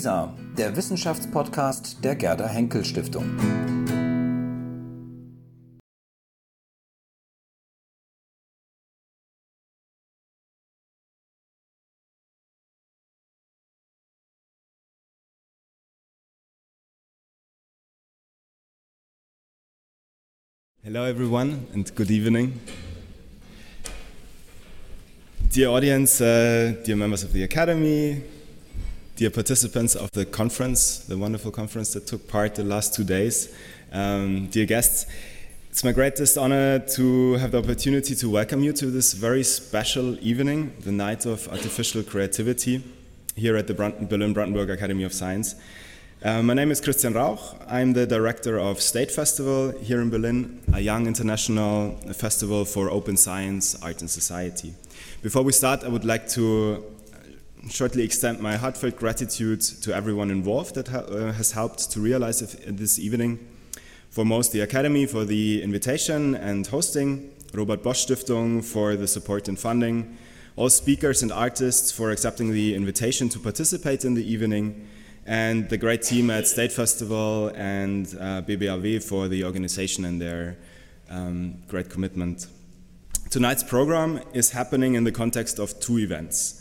WISA, der Wissenschaftspodcast der Gerda Henkel Stiftung. Hello, everyone, and good evening. Dear audience, uh, dear members of the Academy, dear participants of the conference, the wonderful conference that took part the last two days, um, dear guests, it's my greatest honor to have the opportunity to welcome you to this very special evening, the Night of Artificial Creativity, here at the Berlin Brandenburg Academy of Science. Uh, my name is Christian Rauch. I'm the director of State Festival here in Berlin, a young international festival for open science, art, and society. Before we start, I would like to shortly extend my heartfelt gratitude to everyone involved that ha uh, has helped to realize this evening. Foremost, the Academy for the invitation and hosting, Robert Bosch Stiftung for the support and funding, all speakers and artists for accepting the invitation to participate in the evening, and the great team at State Festival and uh, for the organization and their um, great commitment. Tonight's program is happening in the context of two events.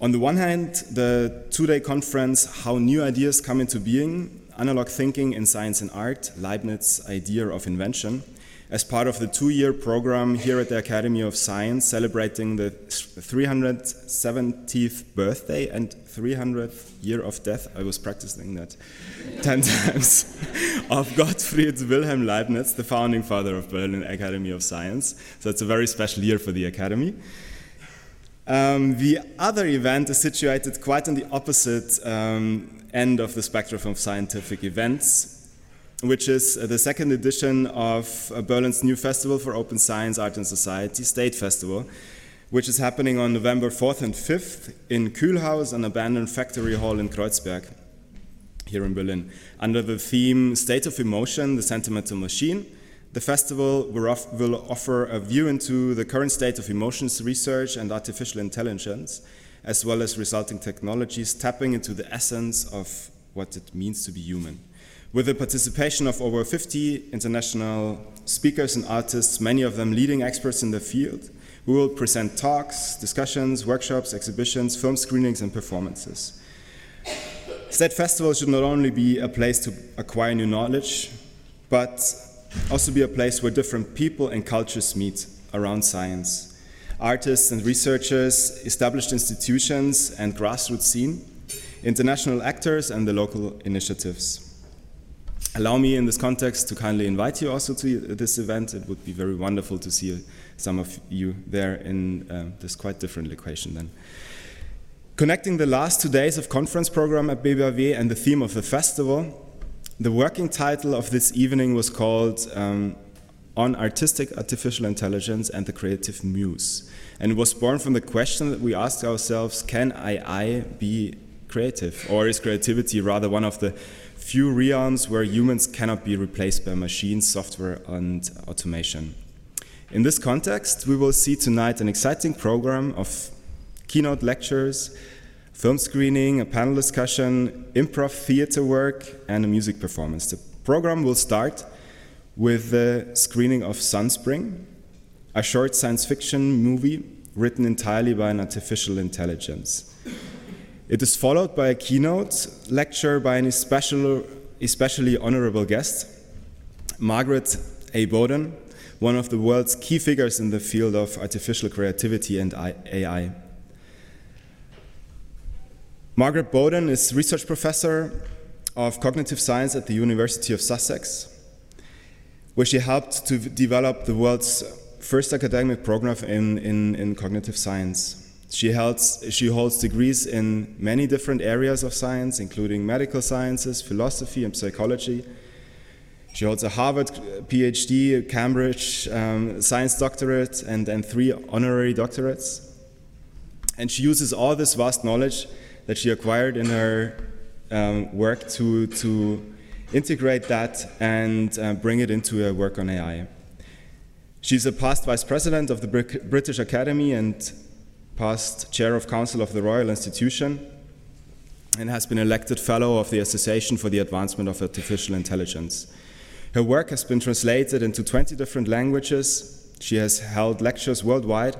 On the one hand, the two day conference, How New Ideas Come into Being Analog Thinking in Science and Art, Leibniz's Idea of Invention, as part of the two year program here at the Academy of Science, celebrating the 370th birthday and 300th year of death. I was practicing that 10 times of Gottfried Wilhelm Leibniz, the founding father of Berlin Academy of Science. So it's a very special year for the Academy. Um, the other event is situated quite on the opposite um, end of the spectrum of scientific events, which is uh, the second edition of uh, Berlin's new festival for open science, art, and society, State Festival, which is happening on November 4th and 5th in Kühlhaus, an abandoned factory hall in Kreuzberg, here in Berlin, under the theme State of Emotion, the Sentimental Machine the festival will offer a view into the current state of emotions research and artificial intelligence, as well as resulting technologies tapping into the essence of what it means to be human. With the participation of over 50 international speakers and artists, many of them leading experts in the field, we will present talks, discussions, workshops, exhibitions, film screenings, and performances. State Festival should not only be a place to acquire new knowledge, but also be a place where different people and cultures meet around science. Artists and researchers, established institutions and grassroots scene, international actors, and the local initiatives. Allow me in this context to kindly invite you also to this event. It would be very wonderful to see some of you there in uh, this quite different location then. Connecting the last two days of conference program at BBAW and the theme of the festival, the working title of this evening was called um, On Artistic Artificial Intelligence and the Creative Muse. And it was born from the question that we asked ourselves can AI be creative? Or is creativity rather one of the few realms where humans cannot be replaced by machines, software, and automation? In this context, we will see tonight an exciting program of keynote lectures film screening, a panel discussion, improv theater work, and a music performance. The program will start with the screening of Sunspring, a short science fiction movie written entirely by an artificial intelligence. It is followed by a keynote lecture by an especially, especially honorable guest, Margaret A. Boden, one of the world's key figures in the field of artificial creativity and AI. Margaret Boden is research professor of cognitive science at the University of Sussex, where she helped to develop the world's first academic program in, in, in cognitive science. She, holds, she holds degrees in many different areas of science, including medical sciences, philosophy, and psychology. She holds a Harvard PhD, Cambridge um, science doctorate, and, and three honorary doctorates. And she uses all this vast knowledge that she acquired in her um, work to, to integrate that and uh, bring it into her work on AI. She's a past vice president of the British Academy and past chair of council of the Royal Institution. and has been elected Fellow of the Association for the Advancement of Artificial Intelligence. Her work has been translated into 20 different languages. She has held lectures worldwide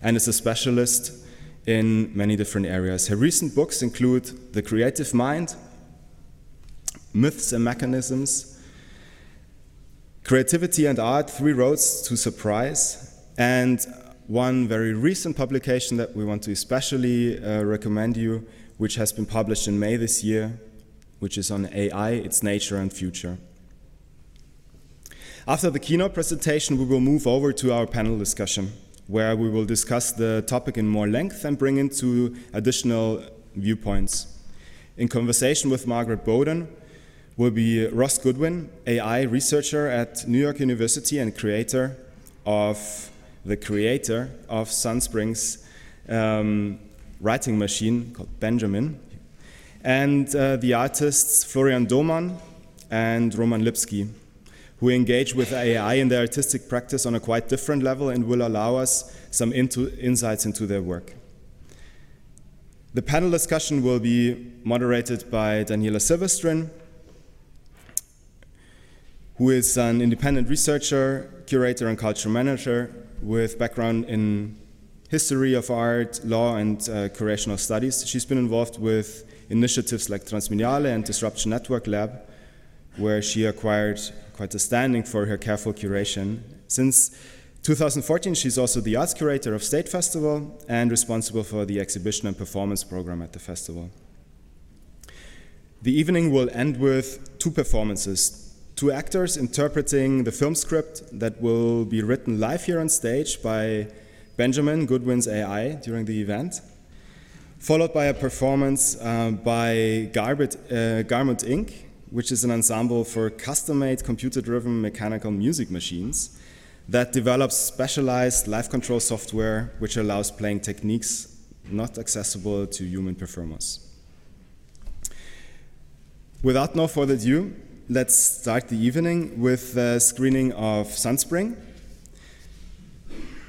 and is a specialist in many different areas. Her recent books include The Creative Mind, Myths and Mechanisms, Creativity and Art Three Roads to Surprise, and one very recent publication that we want to especially uh, recommend you, which has been published in May this year, which is on AI, its nature and future. After the keynote presentation, we will move over to our panel discussion where we will discuss the topic in more length and bring into additional viewpoints. In conversation with Margaret Boden will be Ross Goodwin, AI researcher at New York University and creator of the creator of Sunspring's um, writing machine called Benjamin, and uh, the artists Florian Dohmann and Roman Lipski who engage with AI in their artistic practice on a quite different level and will allow us some into insights into their work. The panel discussion will be moderated by Daniela Silvestrin, who is an independent researcher, curator, and culture manager with background in history of art, law, and uh, curational studies. She's been involved with initiatives like Transmediale and Disruption Network Lab, where she acquired quite a standing for her careful curation. Since 2014, she's also the arts curator of State Festival and responsible for the exhibition and performance program at the festival. The evening will end with two performances two actors interpreting the film script that will be written live here on stage by Benjamin Goodwin's AI during the event, followed by a performance uh, by Garbet, uh, Gamut Inc., which is an ensemble for custom made computer driven mechanical music machines that develops specialized live control software which allows playing techniques not accessible to human performers. Without no further ado, let's start the evening with the screening of Sunspring.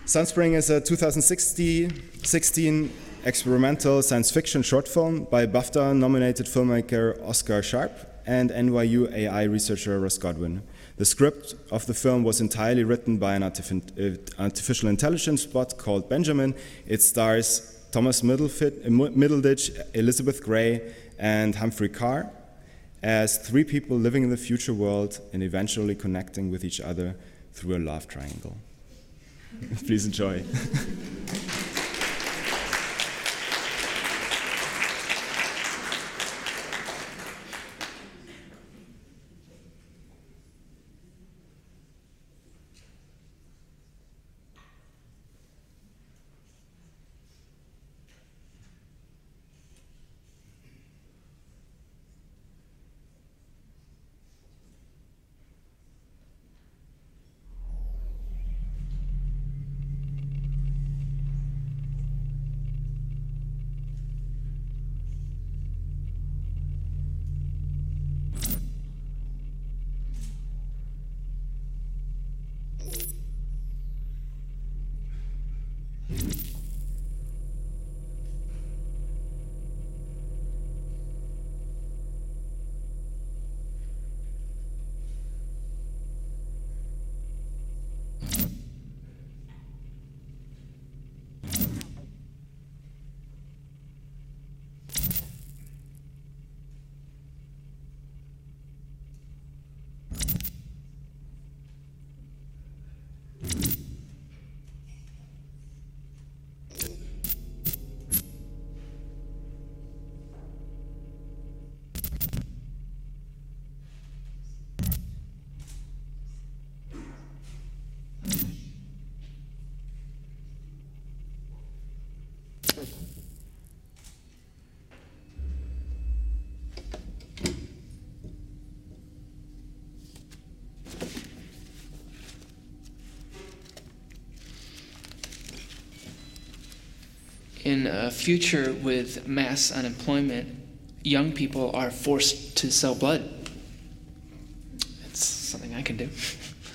Sunspring is a 2016 experimental science fiction short film by BAFTA nominated filmmaker Oscar Sharp and NYU AI researcher Ross Goodwin. The script of the film was entirely written by an uh, artificial intelligence bot called Benjamin. It stars Thomas Middleditch, Elizabeth Gray, and Humphrey Ker as three people living in the future world and eventually connecting with each other through a love triangle. Please enjoy. in a future with mass unemployment, young people are forced to sell blood. It's something I can do.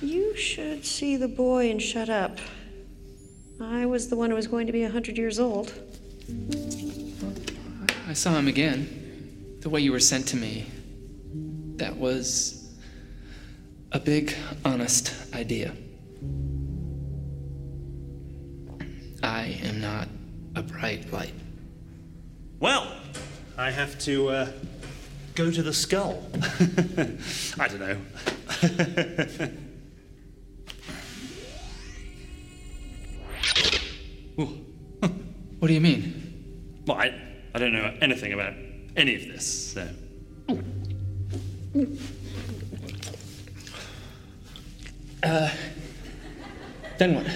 You should see the boy and shut up. I was the one who was going to be 100 years old. I saw him again. the way you were sent to me, that was a big, honest idea. Have to uh, go to the skull. I don't know. What do you mean? well, I, I don't know anything about any of this, so. Then what?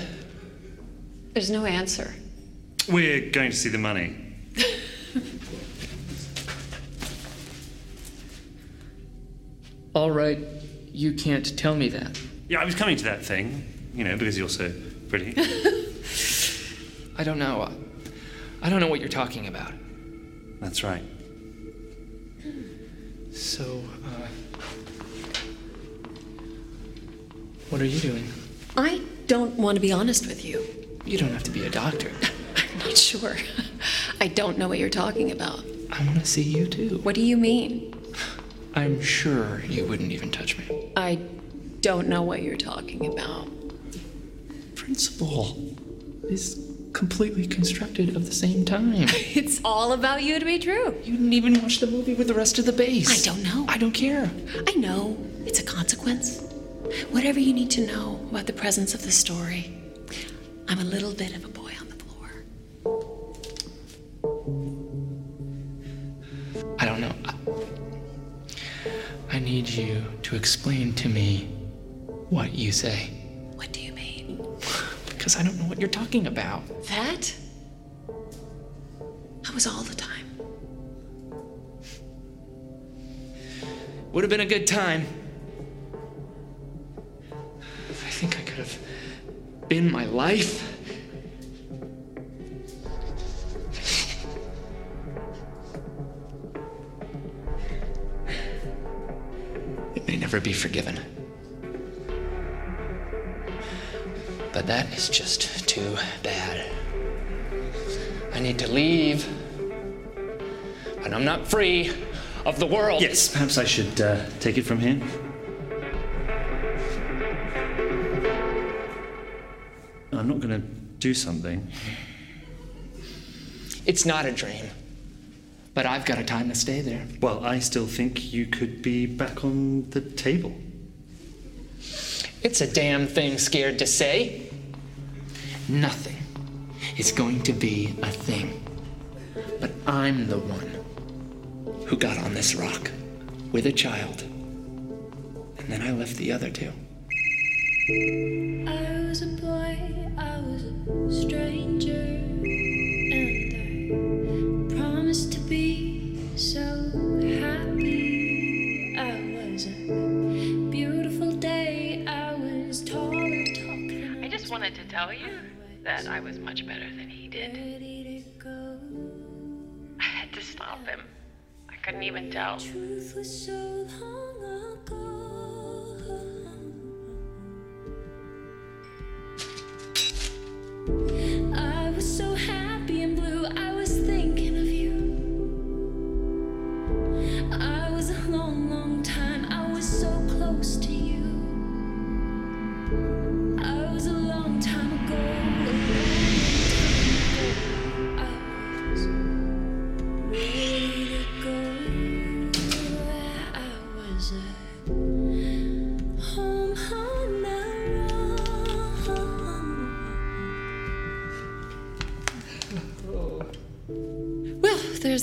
There's no answer. We're going to see the money. All right, you can't tell me that. Yeah, I was coming to that thing, you know, because you're so pretty. I don't know. I don't know what you're talking about. That's right. So, uh. What are you doing? I don't want to be honest with you. You don't have to be a doctor. I'm not sure. I don't know what you're talking about. I want to see you too. What do you mean? I'm sure you wouldn't even touch me. I don't know what you're talking about. Principle is completely constructed of the same time. It's all about you to be true. You didn't even watch the movie with the rest of the base. I don't know. I don't care. I know. It's a consequence. Whatever you need to know about the presence of the story, I'm a little bit of a boy on the need you to explain to me what you say. What do you mean? Because I don't know what you're talking about. That? That was all the time. Would have been a good time. I think I could have been my life. Never be forgiven. But that is just too bad. I need to leave. But I'm not free of the world. Yes, perhaps I should uh, take it from here. I'm not going to do something. It's not a dream. But I've got a time to stay there. Well, I still think you could be back on the table. It's a damn thing scared to say. Nothing is going to be a thing. But I'm the one who got on this rock with a child. And then I left the other two. I was a boy, I was a stranger, tell you that I was much better than he did. I had to stop him. I couldn't even tell. I was so happy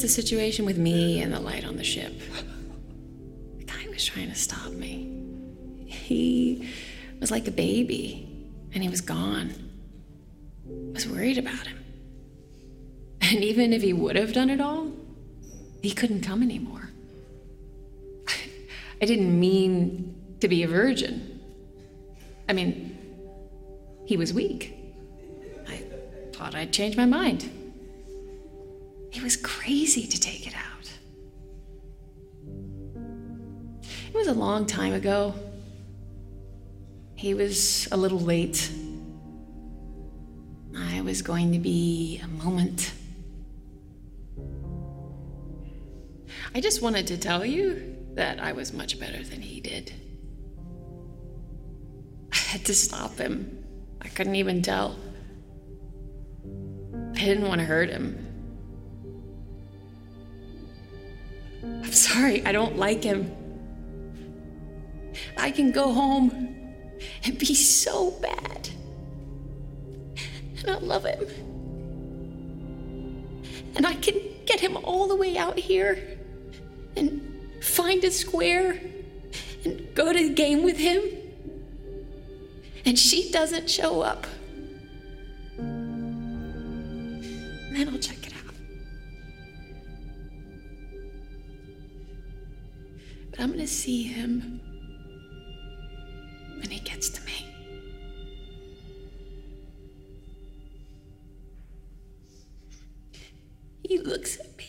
the situation with me and the light on the ship. The guy was trying to stop me. He was like a baby, and he was gone. I was worried about him. And even if he would have done it all, he couldn't come anymore. I didn't mean to be a virgin. I mean, he was weak. I thought I'd change my mind. He was crazy to take it out. It was a long time ago. He was a little late. I was going to be a moment. I just wanted to tell you that I was much better than he did. I had to stop him. I couldn't even tell. I didn't want to hurt him. I'm sorry, I don't like him. I can go home and be so bad. And I love him. And I can get him all the way out here and find a square and go to the game with him. And she doesn't show up. And then I'll check But I'm going to see him when he gets to me. He looks at me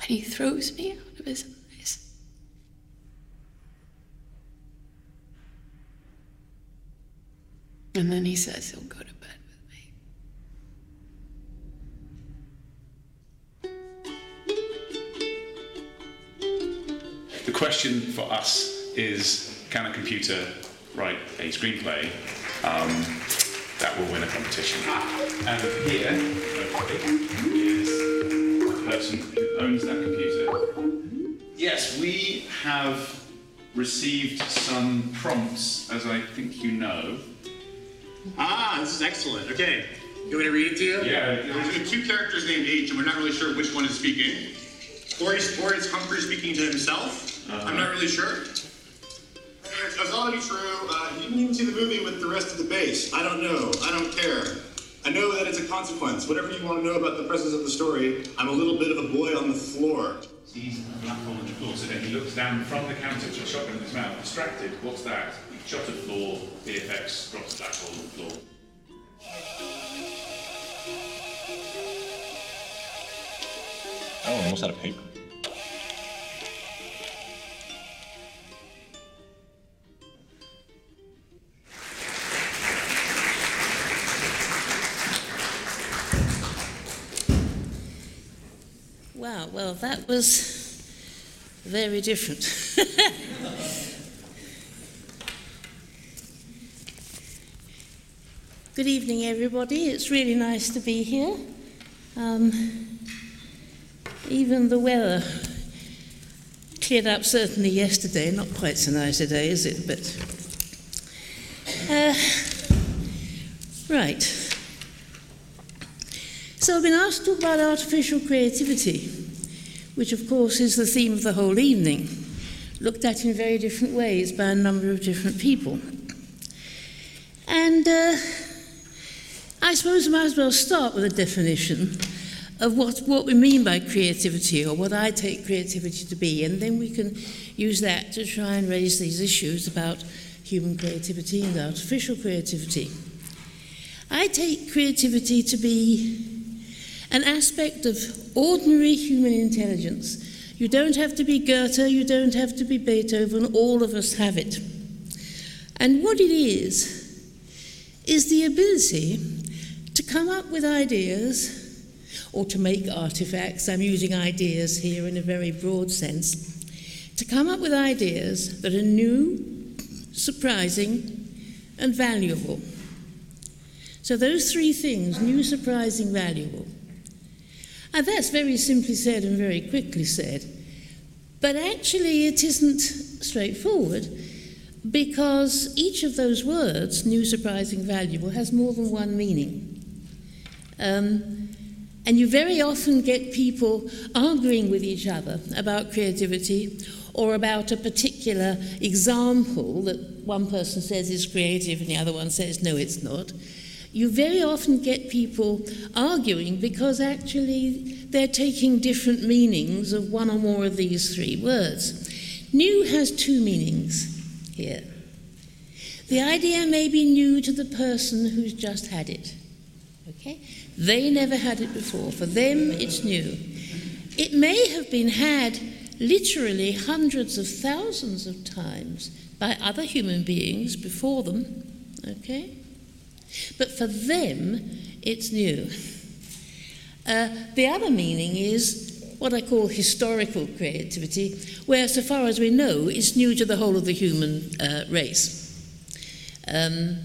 and he throws me out of his eyes. And then he says he'll go to The question for us is can a computer write a screenplay um, that will win a competition? And here, hopefully, is the person who owns that computer. Yes, we have received some prompts, as I think you know. Ah, this is excellent. Okay. You want me to read it to you? Yeah. There's two characters named H, and we're not really sure which one is speaking. Or, he's, or it's Humphrey speaking to himself. I'm not really sure. That's all to be true. Uh, you didn't even see the movie with the rest of the base. I don't know. I don't care. I know that it's a consequence. Whatever you want to know about the presence of the story, I'm a little bit of a boy on the floor. Sees a black hole in the floor, so then he looks down from the counter to a shotgun in his mouth, distracted. What's that? Shot at floor, VFX, drops a black hole on the floor. Oh, almost out of paper. That was very different. Good evening, everybody. It's really nice to be here. Um, even the weather cleared up certainly yesterday. Not quite so nice today, is it? But uh, right. So I've been asked to talk about artificial creativity, which of course is the theme of the whole evening, looked at in very different ways by a number of different people. And uh, I suppose I might as well start with a definition of what, what we mean by creativity or what I take creativity to be, and then we can use that to try and raise these issues about human creativity and artificial creativity. I take creativity to be an aspect of ordinary human intelligence. You don't have to be Goethe, you don't have to be Beethoven, all of us have it. And what it is, is the ability to come up with ideas or to make artifacts. I'm using ideas here in a very broad sense. To come up with ideas that are new, surprising, and valuable. So, those three things new, surprising, valuable and that's very simply said and very quickly said. But actually, it isn't straightforward because each of those words, new, surprising, valuable, has more than one meaning. Um, and you very often get people arguing with each other about creativity or about a particular example that one person says is creative and the other one says, no, it's not you very often get people arguing because actually they're taking different meanings of one or more of these three words. New has two meanings here. The idea may be new to the person who's just had it. Okay? They never had it before. For them, it's new. It may have been had literally hundreds of thousands of times by other human beings before them. Okay? But for them, it's new. Uh, the other meaning is what I call historical creativity, where, so far as we know, it's new to the whole of the human uh, race. Um,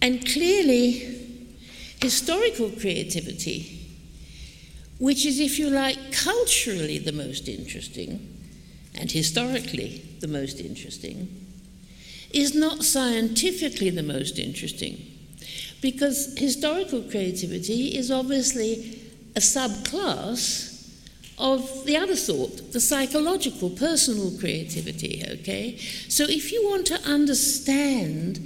and clearly, historical creativity, which is, if you like, culturally the most interesting, and historically the most interesting, is not scientifically the most interesting. Because historical creativity is obviously a subclass of the other sort, the psychological, personal creativity, okay? So if you want to understand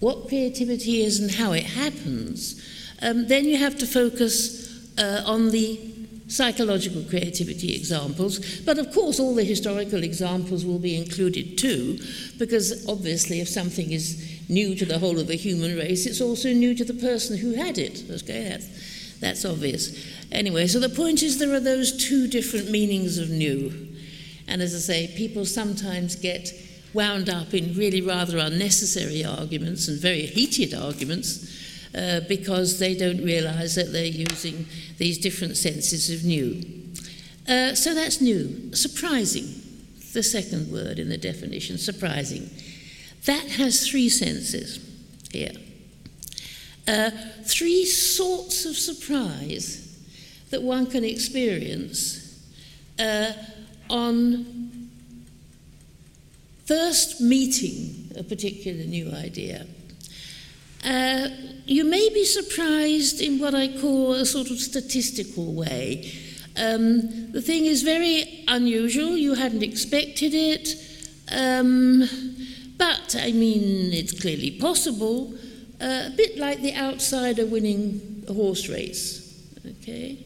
what creativity is and how it happens, um, then you have to focus uh, on the psychological creativity examples. But of course, all the historical examples will be included too, because obviously, if something is new to the whole of the human race, it's also new to the person who had it. Okay, that's, that's obvious. Anyway, so the point is there are those two different meanings of new. And as I say, people sometimes get wound up in really rather unnecessary arguments and very heated arguments uh, because they don't realize that they're using these different senses of new. Uh, so that's new. Surprising, the second word in the definition, surprising. That has three senses here. Uh, three sorts of surprise that one can experience uh, on first meeting a particular new idea. Uh, you may be surprised in what I call a sort of statistical way. Um, the thing is very unusual, you hadn't expected it, um, but I mean, it's clearly possible, uh, a bit like the outsider winning a horse race. Okay?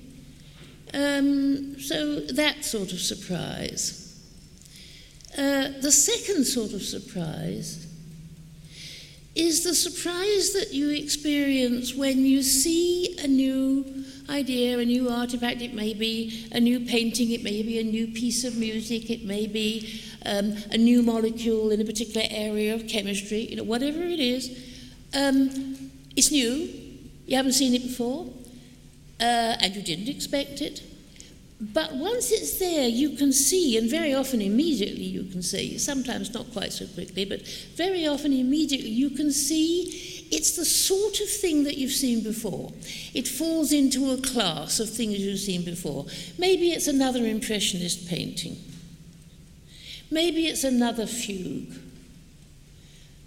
Um, so that sort of surprise. Uh, the second sort of surprise is the surprise that you experience when you see a new idea, a new artifact. It may be a new painting, it may be a new piece of music, it may be um, a new molecule in a particular area of chemistry, you know, whatever it is. Um, it's new, you haven't seen it before, uh, and you didn't expect it. But once it's there, you can see, and very often immediately you can see, sometimes not quite so quickly, but very often immediately you can see it's the sort of thing that you've seen before. It falls into a class of things you've seen before. Maybe it's another Impressionist painting. Maybe it's another fugue.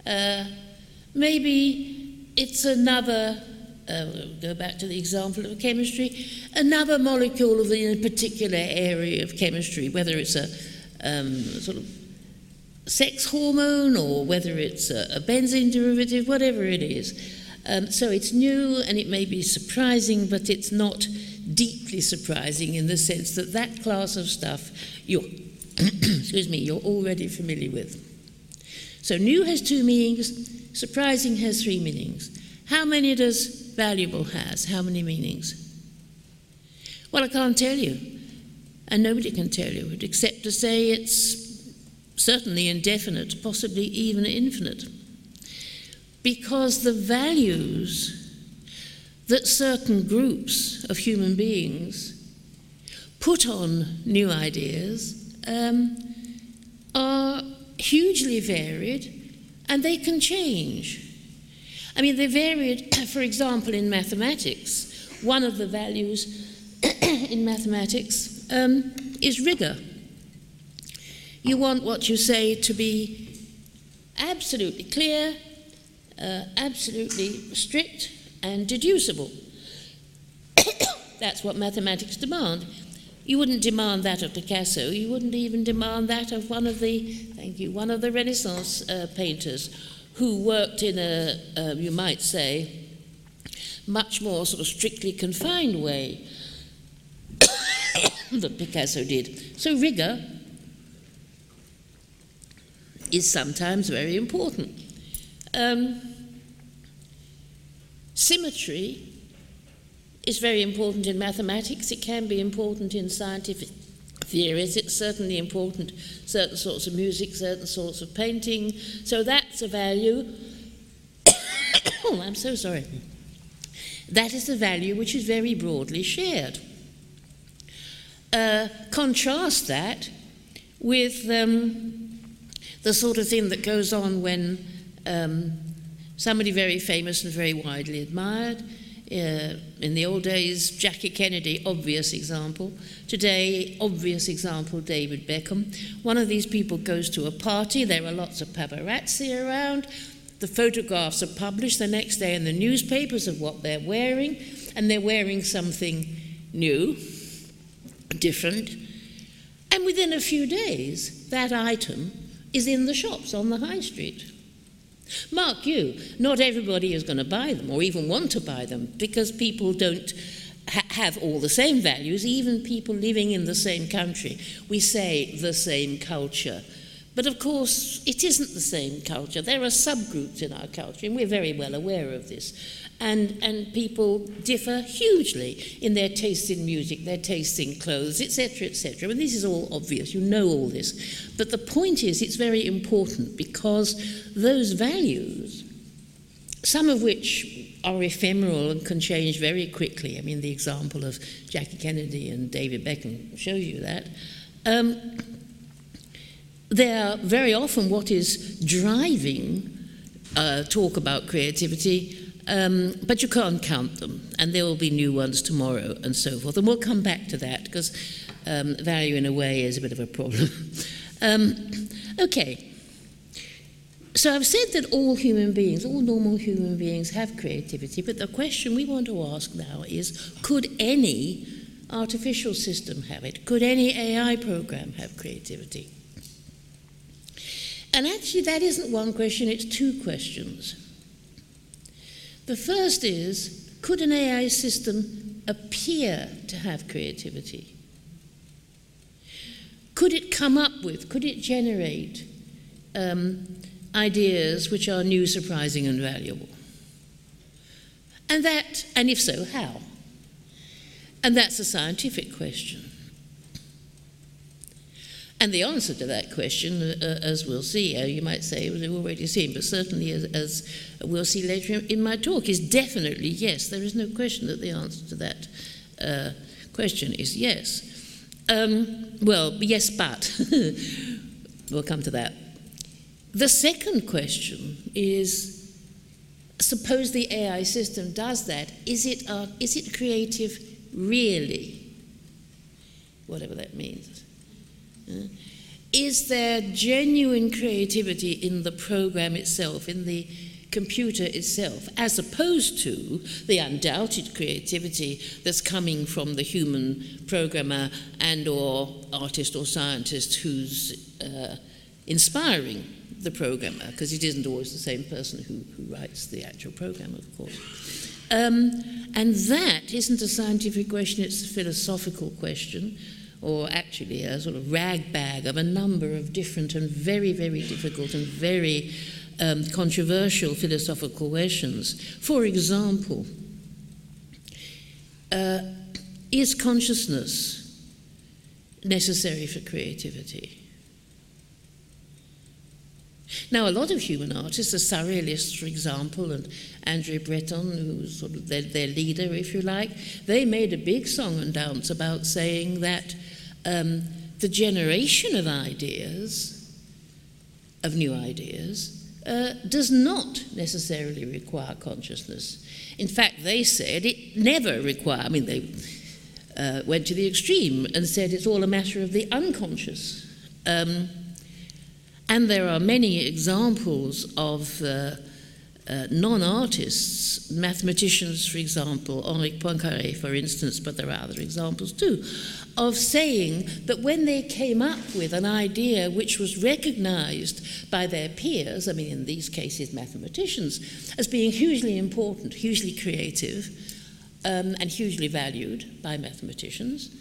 Uh, maybe it's another uh, go back to the example of chemistry, another molecule of the, in a particular area of chemistry, whether it's a um, sort of sex hormone or whether it's a, a benzene derivative, whatever it is. Um, so it's new and it may be surprising, but it's not deeply surprising in the sense that that class of stuff you're, excuse me, you're already familiar with. So new has two meanings, surprising has three meanings. How many does valuable has? How many meanings? Well, I can't tell you. And nobody can tell you except to say it's certainly indefinite, possibly even infinite. Because the values that certain groups of human beings put on new ideas um, are hugely varied and they can change. I mean, they varied, for example, in mathematics. One of the values in mathematics um, is rigor. You want what you say to be absolutely clear, uh, absolutely strict, and deducible. That's what mathematics demand. You wouldn't demand that of Picasso. You wouldn't even demand that of one of the, thank you, one of the Renaissance uh, painters who worked in a, um, you might say, much more sort of strictly confined way that Picasso did. So rigor is sometimes very important. Um, symmetry is very important in mathematics. It can be important in scientific theories. It's certainly important, certain sorts of music, certain sorts of painting. So that's a value. oh, I'm so sorry. That is a value which is very broadly shared. Uh, contrast that with um, the sort of thing that goes on when um, somebody very famous and very widely admired, uh, in the old days, Jackie Kennedy, obvious example. Today, obvious example, David Beckham. One of these people goes to a party, there are lots of paparazzi around. The photographs are published the next day in the newspapers of what they're wearing, and they're wearing something new, different. And within a few days, that item is in the shops on the high street. Mark you, not everybody is going to buy them or even want to buy them because people don't ha- have all the same values, even people living in the same country. We say the same culture. But of course, it isn't the same culture. There are subgroups in our culture, and we're very well aware of this. And, and people differ hugely in their taste in music, their taste in clothes, etc., etc. And this is all obvious, you know all this. But the point is, it's very important because those values, some of which are ephemeral and can change very quickly, I mean, the example of Jackie Kennedy and David Beckham shows you that. Um, they're very often what is driving uh, talk about creativity, um, but you can't count them, and there will be new ones tomorrow and so forth. And we'll come back to that because um, value, in a way, is a bit of a problem. um, okay. So I've said that all human beings, all normal human beings, have creativity, but the question we want to ask now is could any artificial system have it? Could any AI program have creativity? And actually, that isn't one question, it's two questions. The first is could an AI system appear to have creativity? Could it come up with, could it generate um, ideas which are new, surprising, and valuable? And that, and if so, how? And that's a scientific question. And the answer to that question, uh, as we'll see, uh, you might say we've already seen, but certainly as, as, we'll see later in, in, my talk, is definitely yes. There is no question that the answer to that uh, question is yes. Um, well, yes, but we'll come to that. The second question is suppose the AI system does that, is it, uh, is it creative really? Whatever that means. Is there genuine creativity in the program itself, in the computer itself, as opposed to the undoubted creativity that's coming from the human programmer and or artist or scientist who's uh, inspiring the programmer, because it isn't always the same person who, who writes the actual program, of course. Um, and that isn't a scientific question, it's a philosophical question or actually a sort of ragbag of a number of different and very, very difficult and very um, controversial philosophical questions. For example, uh, is consciousness necessary for creativity? Now, a lot of human artists, the surrealists, for example, and André Breton, who's sort of their, their leader, if you like, they made a big song and dance about saying that um, the generation of ideas, of new ideas, uh, does not necessarily require consciousness. In fact, they said it never requires, I mean, they uh, went to the extreme and said it's all a matter of the unconscious. Um, and there are many examples of uh, uh, non artists, mathematicians, for example, Henri Poincaré, for instance, but there are other examples too, of saying that when they came up with an idea which was recognized by their peers, I mean, in these cases, mathematicians, as being hugely important, hugely creative, um, and hugely valued by mathematicians,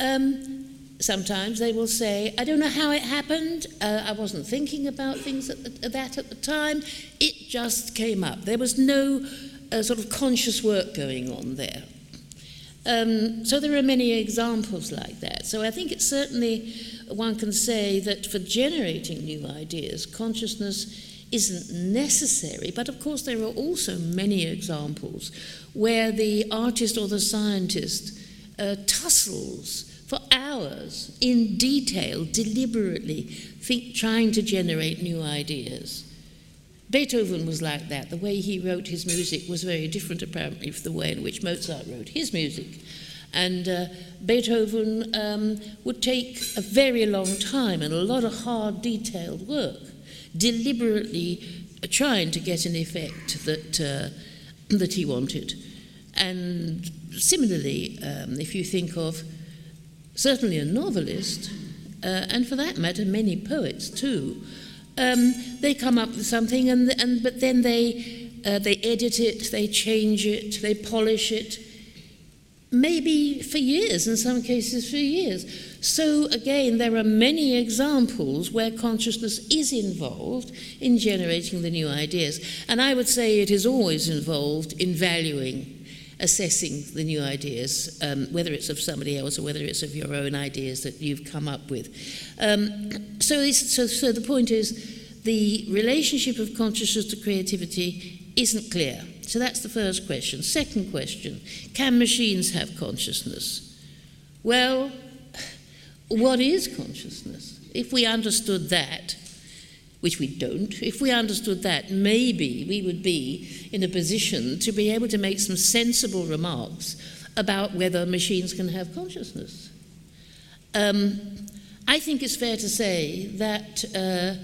um, sometimes they will say, I don't know how it happened, uh, I wasn't thinking about things at, the, that at the time, it just came up. There was no uh, sort of conscious work going on there. Um, so there are many examples like that. So I think it's certainly one can say that for generating new ideas, consciousness isn't necessary, but of course, there are also many examples where the artist or the scientist uh, tussles for hours in detail, deliberately, think, trying to generate new ideas. Beethoven was like that. The way he wrote his music was very different, apparently, from the way in which Mozart wrote his music. And uh, Beethoven um, would take a very long time and a lot of hard, detailed work, deliberately trying to get an effect that, uh, that he wanted. And similarly, um, if you think of certainly a novelist, uh, and for that matter, many poets too, um, they come up with something, and, and but then they uh, they edit it, they change it, they polish it, maybe for years, in some cases for years. So again, there are many examples where consciousness is involved in generating the new ideas, and I would say it is always involved in valuing assessing the new ideas, um, whether it's of somebody else or whether it's of your own ideas that you've come up with. Um, so, so, so the point is the relationship of consciousness to creativity isn't clear. So that's the first question. Second question can machines have consciousness? Well, what is consciousness? If we understood that, which we don't, if we understood that, maybe we would be in a position to be able to make some sensible remarks about whether machines can have consciousness. Um, I think it's fair to say that uh,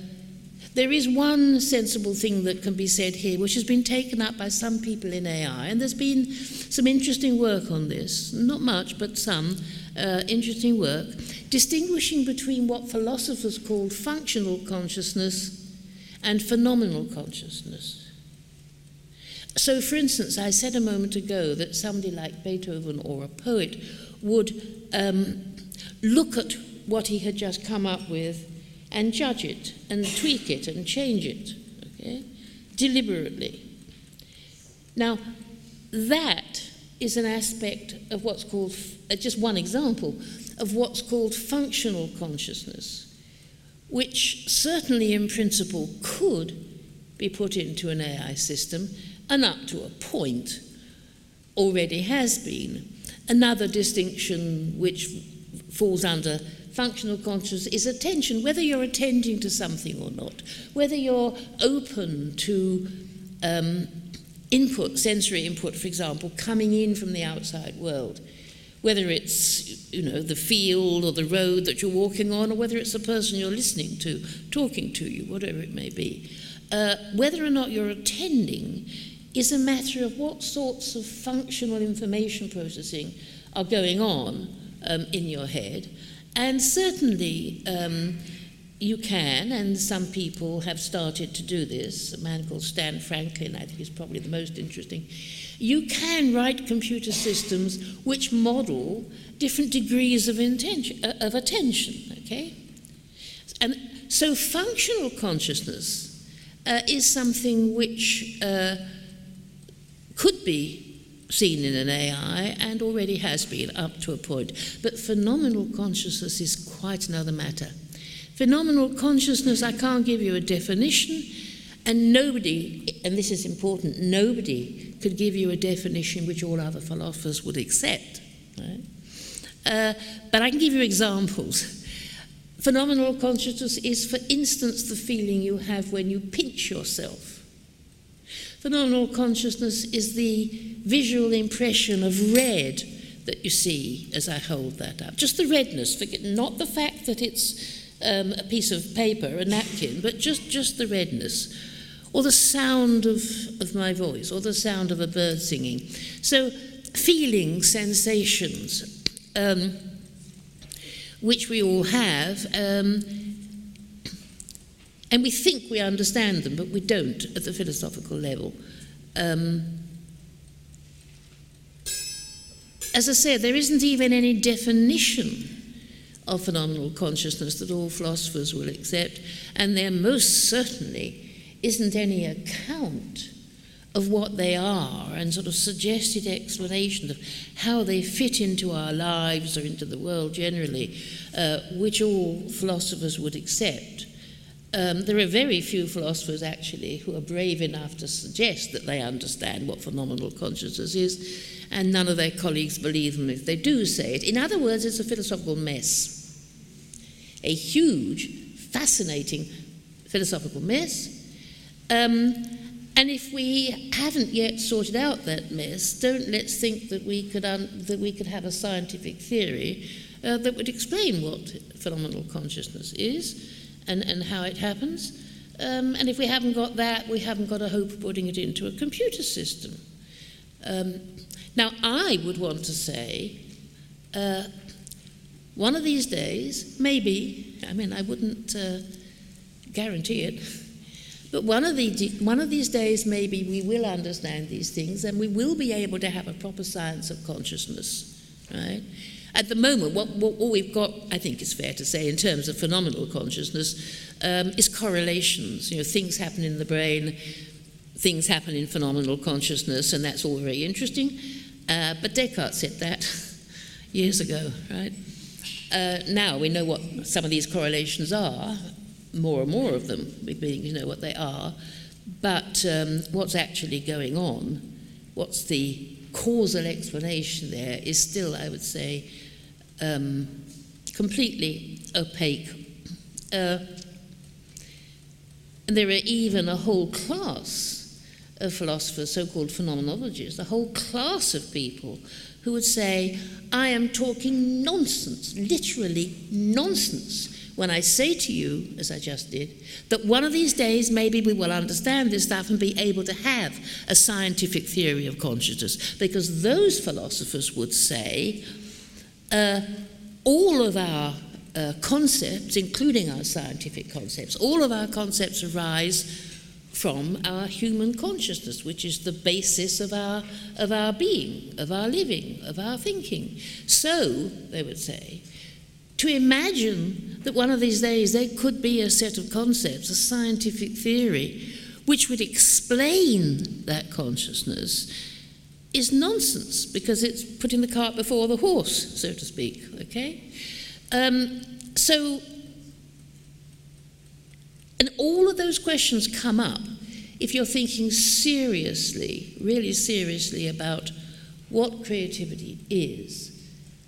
there is one sensible thing that can be said here, which has been taken up by some people in AI, and there's been some interesting work on this, not much, but some uh, interesting work, distinguishing between what philosophers called functional consciousness and phenomenal consciousness. So, for instance, I said a moment ago that somebody like Beethoven or a poet would um, look at what he had just come up with and judge it and tweak it and change it, okay, deliberately. Now, that is an aspect of what's called, just one example, of what's called functional consciousness, which certainly in principle could be put into an AI system and up to a point already has been. Another distinction which falls under functional consciousness is attention, whether you're attending to something or not, whether you're open to um, input, sensory input, for example, coming in from the outside world, whether it's you know the field or the road that you're walking on, or whether it's the person you're listening to, talking to you, whatever it may be. Uh, whether or not you're attending is a matter of what sorts of functional information processing are going on um, in your head and certainly, um, you can, and some people have started to do this. A man called Stan Franklin, I think, is probably the most interesting. You can write computer systems which model different degrees of, intention, uh, of attention, okay? And so functional consciousness uh, is something which uh, could be seen in an AI and already has been up to a point. But phenomenal consciousness is quite another matter. Phenomenal consciousness, I can't give you a definition, and nobody, and this is important, nobody could give you a definition which all other philosophers would accept. Right? Uh, but I can give you examples. Phenomenal consciousness is, for instance, the feeling you have when you pinch yourself Phenomenal consciousness is the visual impression of red that you see as I hold that up. Just the redness, forget, not the fact that it's um, a piece of paper, a napkin, but just, just the redness. Or the sound of, of my voice, or the sound of a bird singing. So, feelings, sensations, um, which we all have, um, and we think we understand them, but we don't at the philosophical level. Um, as I said, there isn't even any definition of phenomenal consciousness that all philosophers will accept, and there most certainly isn't any account of what they are and sort of suggested explanation of how they fit into our lives or into the world generally, uh, which all philosophers would accept. Um, there are very few philosophers, actually, who are brave enough to suggest that they understand what phenomenal consciousness is, and none of their colleagues believe them if they do say it. In other words, it's a philosophical mess. A huge, fascinating philosophical mess. Um, and if we haven't yet sorted out that mess, don't let's think that we could, un- that we could have a scientific theory uh, that would explain what phenomenal consciousness is and, and how it happens. Um, and if we haven't got that, we haven't got a hope of putting it into a computer system. Um, now, I would want to say uh, one of these days, maybe, I mean, I wouldn't uh, guarantee it, but one of, the, one of these days, maybe we will understand these things and we will be able to have a proper science of consciousness, right? At the moment, what, what, what we've got, I think it's fair to say, in terms of phenomenal consciousness, um, is correlations. You know, things happen in the brain, things happen in phenomenal consciousness, and that's all very interesting. Uh, but Descartes said that years ago, right? Uh, now we know what some of these correlations are, more and more of them, beginning to know what they are. But um, what's actually going on, what's the causal explanation there, is still, I would say, um, completely opaque. Uh, and there are even a whole class of philosophers, so called phenomenologists, a whole class of people who would say, I am talking nonsense, literally nonsense, when I say to you, as I just did, that one of these days maybe we will understand this stuff and be able to have a scientific theory of consciousness. Because those philosophers would say, uh, all of our uh, concepts, including our scientific concepts, all of our concepts arise from our human consciousness, which is the basis of our, of our being, of our living, of our thinking. So, they would say, to imagine that one of these days there could be a set of concepts, a scientific theory, which would explain that consciousness is nonsense because it's putting the cart before the horse, so to speak. Okay? Um, so, and all of those questions come up if you're thinking seriously, really seriously about what creativity is,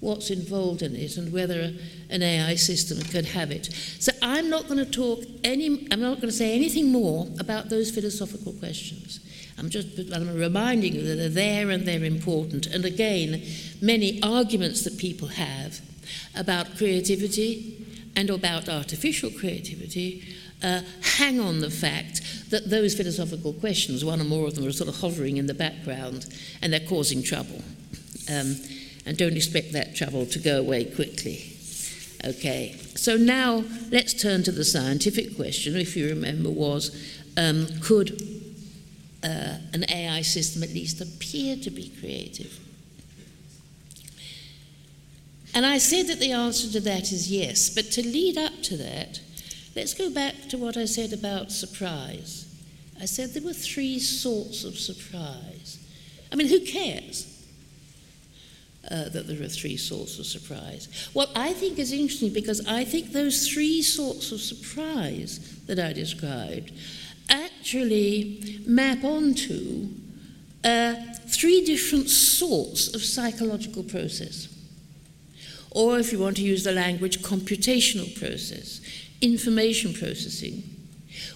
what's involved in it, and whether a, an AI system could have it. So I'm not going to talk any, I'm not going to say anything more about those philosophical questions. I'm just I'm reminding you that they're there and they're important. And again, many arguments that people have about creativity and about artificial creativity uh, hang on the fact that those philosophical questions, one or more of them, are sort of hovering in the background and they're causing trouble. Um, and don't expect that trouble to go away quickly. Okay, so now let's turn to the scientific question, if you remember, was um, could uh, an AI system at least appear to be creative? And I said that the answer to that is yes, but to lead up to that, let's go back to what I said about surprise. I said there were three sorts of surprise. I mean, who cares? Uh, that there are three sorts of surprise. What I think is interesting because I think those three sorts of surprise that I described actually map onto uh, three different sorts of psychological process. Or, if you want to use the language, computational process, information processing,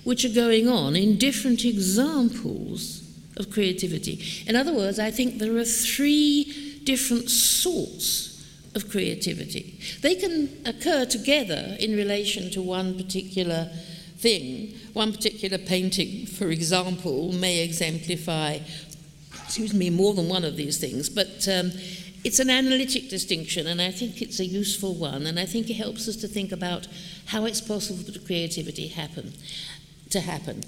which are going on in different examples of creativity. In other words, I think there are three different sorts of creativity. They can occur together in relation to one particular thing. One particular painting, for example, may exemplify, excuse me, more than one of these things, but um, it's an analytic distinction, and I think it's a useful one, and I think it helps us to think about how it's possible for creativity happen, to happen.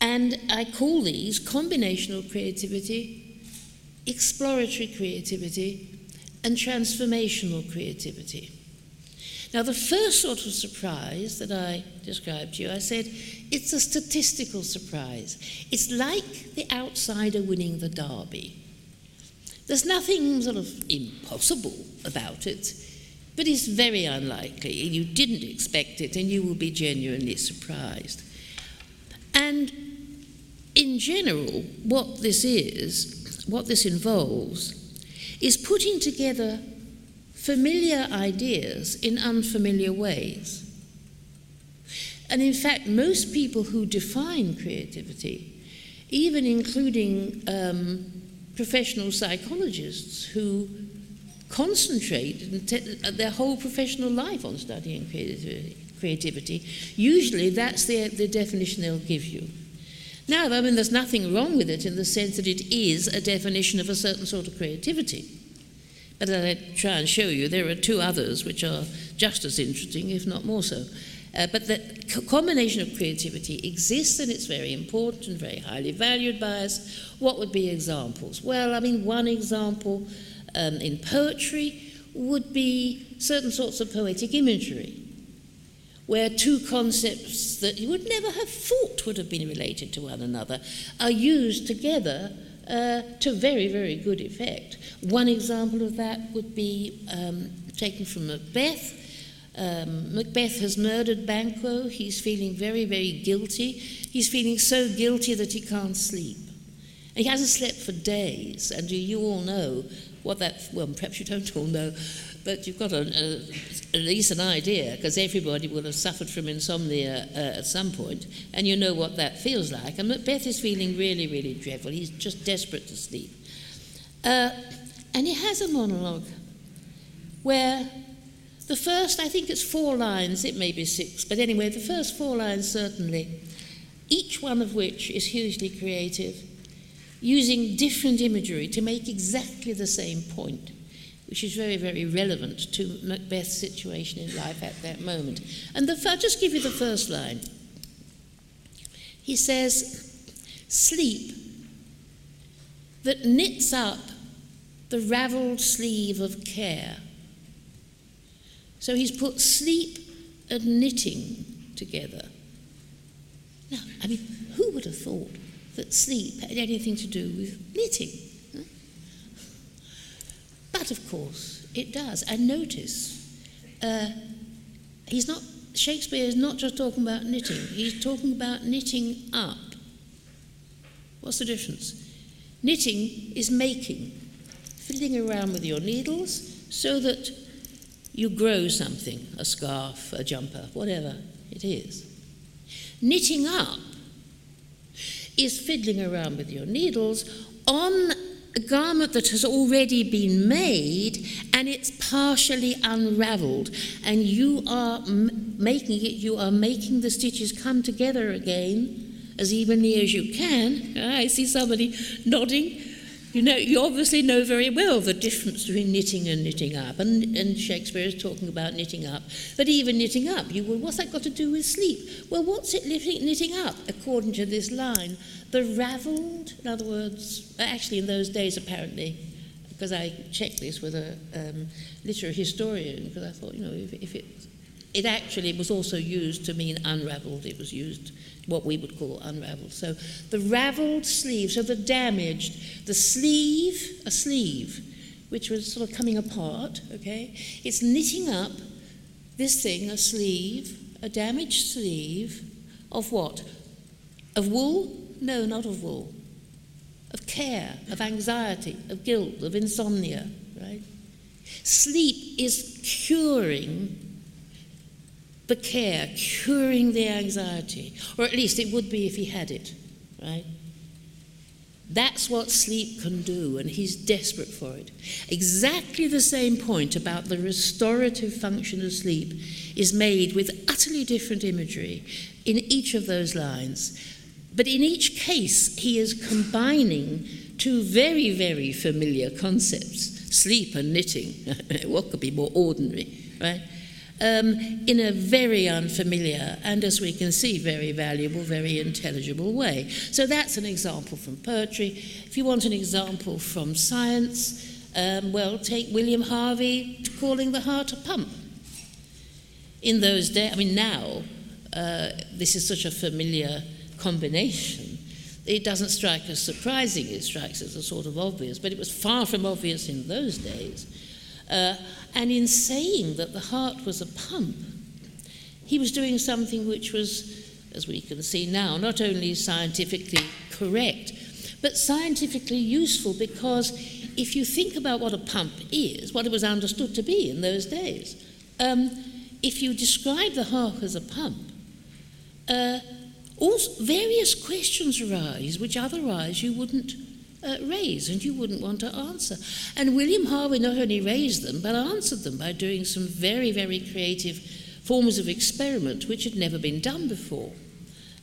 And I call these combinational creativity, exploratory creativity, and transformational creativity. Now, the first sort of surprise that I described to you, I said it's a statistical surprise. It's like the outsider winning the derby. There's nothing sort of impossible about it, But it's very unlikely. You didn't expect it, and you will be genuinely surprised. And in general, what this is, what this involves, is putting together familiar ideas in unfamiliar ways. And in fact, most people who define creativity, even including um, professional psychologists who concentrate their whole professional life on studying creativity, usually that's the, the definition they'll give you. Now, I mean, there's nothing wrong with it in the sense that it is a definition of a certain sort of creativity. But as I try and show you, there are two others which are just as interesting, if not more so. Uh, but the combinational creativity exists and it's very important and very highly valued by us. What would be examples? Well, I mean, one example um, in poetry would be certain sorts of poetic imagery, where two concepts that you would never have thought would have been related to one another are used together uh, to very, very good effect. One example of that would be um, taken from Macbeth um, Macbeth has murdered Banquo. He's feeling very, very guilty. He's feeling so guilty that he can't sleep. he hasn't slept for days. And you all know what that, well, perhaps you don't all know, but you've got a, a, at least an idea, because everybody will have suffered from insomnia uh, at some point, and you know what that feels like. And Macbeth is feeling really, really dreadful. He's just desperate to sleep. Uh, and he has a monologue where the first, I think it's four lines, it may be six, but anyway, the first four lines certainly, each one of which is hugely creative, using different imagery to make exactly the same point, which is very, very relevant to Macbeth's situation in life at that moment. And the, I'll just give you the first line. He says, Sleep that knits up the ravelled sleeve of care so he's put sleep and knitting together. Now, I mean, who would have thought that sleep had anything to do with knitting? Of course, it does. And notice, uh, he's not, Shakespeare is not just talking about knitting, he's talking about knitting up. What's the difference? Knitting is making, fiddling around with your needles so that you grow something, a scarf, a jumper, whatever it is. Knitting up is fiddling around with your needles on a garment that has already been made and it's partially unraveled. And you are m- making it you are making the stitches come together again as evenly as you can. Ah, I see somebody nodding you know, you obviously know very well the difference between knitting and knitting up, and, and Shakespeare is talking about knitting up. But even knitting up, you well, what's that got to do with sleep? Well, what's it knitting up, according to this line? The ravelled, in other words, actually in those days apparently, because I checked this with a um, literary historian, because I thought, you know, if, if it, it actually was also used to mean unravelled, it was used what we would call unraveled. So the raveled sleeve, so the damaged, the sleeve, a sleeve, which was sort of coming apart, okay? It's knitting up this thing, a sleeve, a damaged sleeve of what? Of wool? No, not of wool. Of care, of anxiety, of guilt, of insomnia, right? Sleep is curing the care, curing the anxiety, or at least it would be if he had it, right? That's what sleep can do, and he's desperate for it. Exactly the same point about the restorative function of sleep is made with utterly different imagery in each of those lines. But in each case, he is combining two very, very familiar concepts sleep and knitting. what could be more ordinary, right? Um, in a very unfamiliar and, as we can see, very valuable, very intelligible way. So that's an example from poetry. If you want an example from science, um, well, take William Harvey calling the heart a pump. In those days, I mean, now, uh, this is such a familiar combination. It doesn't strike us surprising, it strikes us as sort of obvious, but it was far from obvious in those days. Uh, And in saying that the heart was a pump, he was doing something which was, as we can see now, not only scientifically correct, but scientifically useful because if you think about what a pump is, what it was understood to be in those days, um, if you describe the heart as a pump, uh, various questions arise which otherwise you wouldn't uh, raise and you wouldn't want to answer. And William Harvey not only raised them, but answered them by doing some very, very creative forms of experiment which had never been done before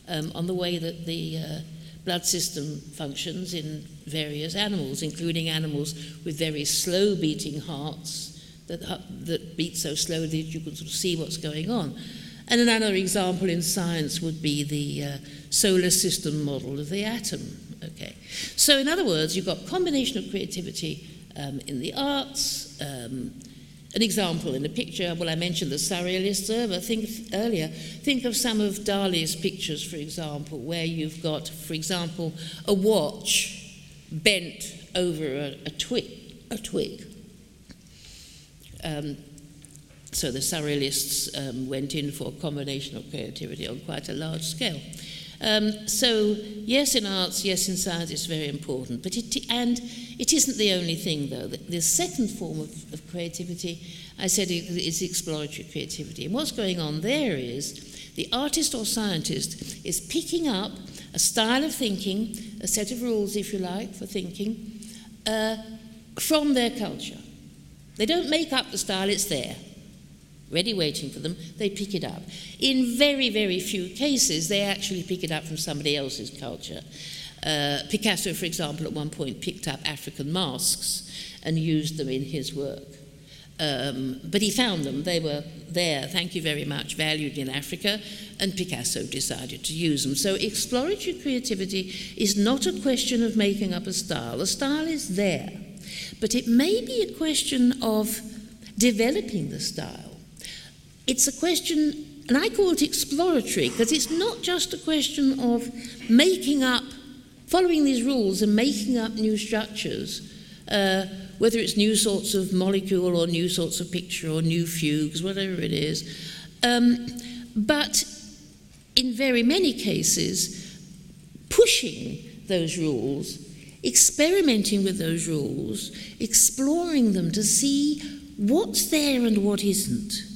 um, on the way that the uh, blood system functions in various animals, including animals with very slow beating hearts that, uh, that beat so slowly that you can sort of see what's going on. And another example in science would be the uh, solar system model of the atom. Okay, so in other words, you've got combinational creativity um, in the arts. Um, an example in a picture, well, I mentioned the surrealist but think earlier. Think of some of Dali's pictures, for example, where you've got, for example, a watch bent over a, a twig. A twig. Um, so the surrealists um, went in for a combinational creativity on quite a large scale. Um, so yes, in arts, yes, in science, it's very important. But it, and it isn't the only thing, though. The, the second form of, of, creativity, I said, is exploratory creativity. And what's going on there is the artist or scientist is picking up a style of thinking, a set of rules, if you like, for thinking, uh, from their culture. They don't make up the style; it's there ready waiting for them, they pick it up. In very, very few cases, they actually pick it up from somebody else's culture. Uh, Picasso, for example, at one point picked up African masks and used them in his work. Um, but he found them, they were there, thank you very much, valued in Africa, and Picasso decided to use them. So exploratory creativity is not a question of making up a style. A style is there, but it may be a question of developing the style it's a question, and I call it exploratory, because it's not just a question of making up, following these rules and making up new structures, uh, whether it's new sorts of molecule or new sorts of picture or new fugues, whatever it is. Um, but in very many cases, pushing those rules, experimenting with those rules, exploring them to see what's there and what isn't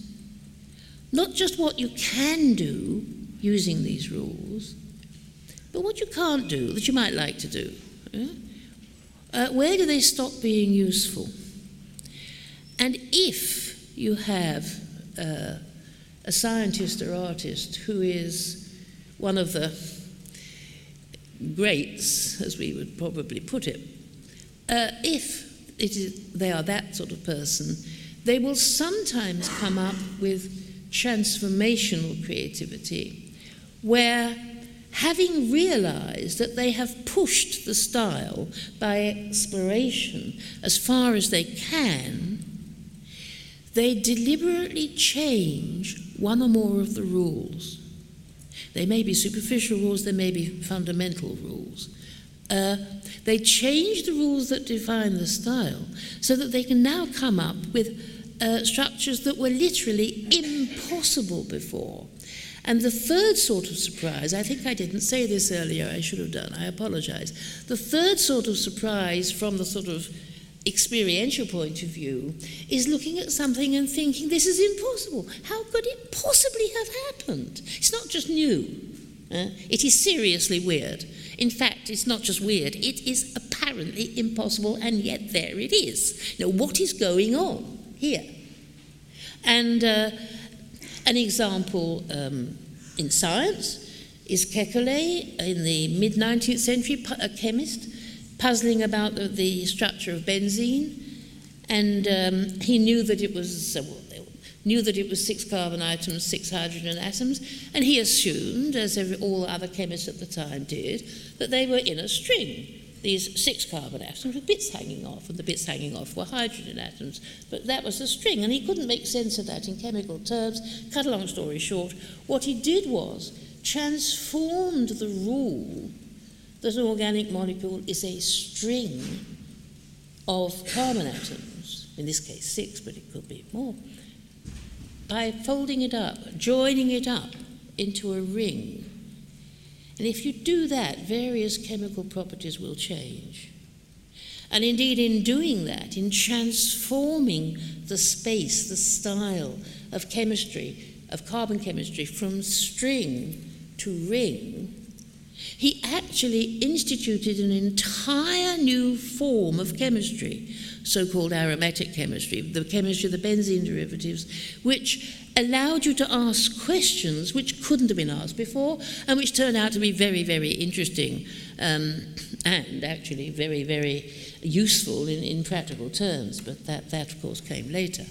not just what you can do using these rules, but what you can't do that you might like to do. Uh, where do they stop being useful? And if you have uh, a scientist or artist who is one of the greats, as we would probably put it, uh, if it is, they are that sort of person, they will sometimes come up with transformational creativity, where having realized that they have pushed the style by exploration as far as they can, they deliberately change one or more of the rules. They may be superficial rules, they may be fundamental rules. Uh, they change the rules that define the style so that they can now come up with uh, structures that were literally impossible before. And the third sort of surprise, I think I didn't say this earlier, I should have done, I apologize. The third sort of surprise from the sort of experiential point of view is looking at something and thinking, this is impossible. How could it possibly have happened? It's not just new, uh, it is seriously weird. In fact, it's not just weird, it is apparently impossible, and yet there it is. Now, what is going on? Here. And uh, an example um, in science is Kekulé, in the mid 19th century, a chemist, puzzling about the, the structure of benzene. And um, he knew that it was. Uh, knew that it was six carbon atoms, six hydrogen atoms, and he assumed, as every, all other chemists at the time did, that they were in a string these six carbon atoms with bits hanging off, and the bits hanging off were hydrogen atoms. But that was the string, and he couldn't make sense of that in chemical terms. Cut a long story short, what he did was transformed the rule that an organic molecule is a string of carbon atoms in this case six, but it could be more, by folding it up, joining it up into a ring. And if you do that, various chemical properties will change. And indeed, in doing that, in transforming the space, the style of chemistry, of carbon chemistry, from string to ring, he actually instituted an entire new form of chemistry, so called aromatic chemistry, the chemistry of the benzene derivatives, which allowed you to ask questions which couldn't have been asked before and which turned out to be very, very interesting um, and actually very, very useful in, in practical terms. But that, that, of course, came later.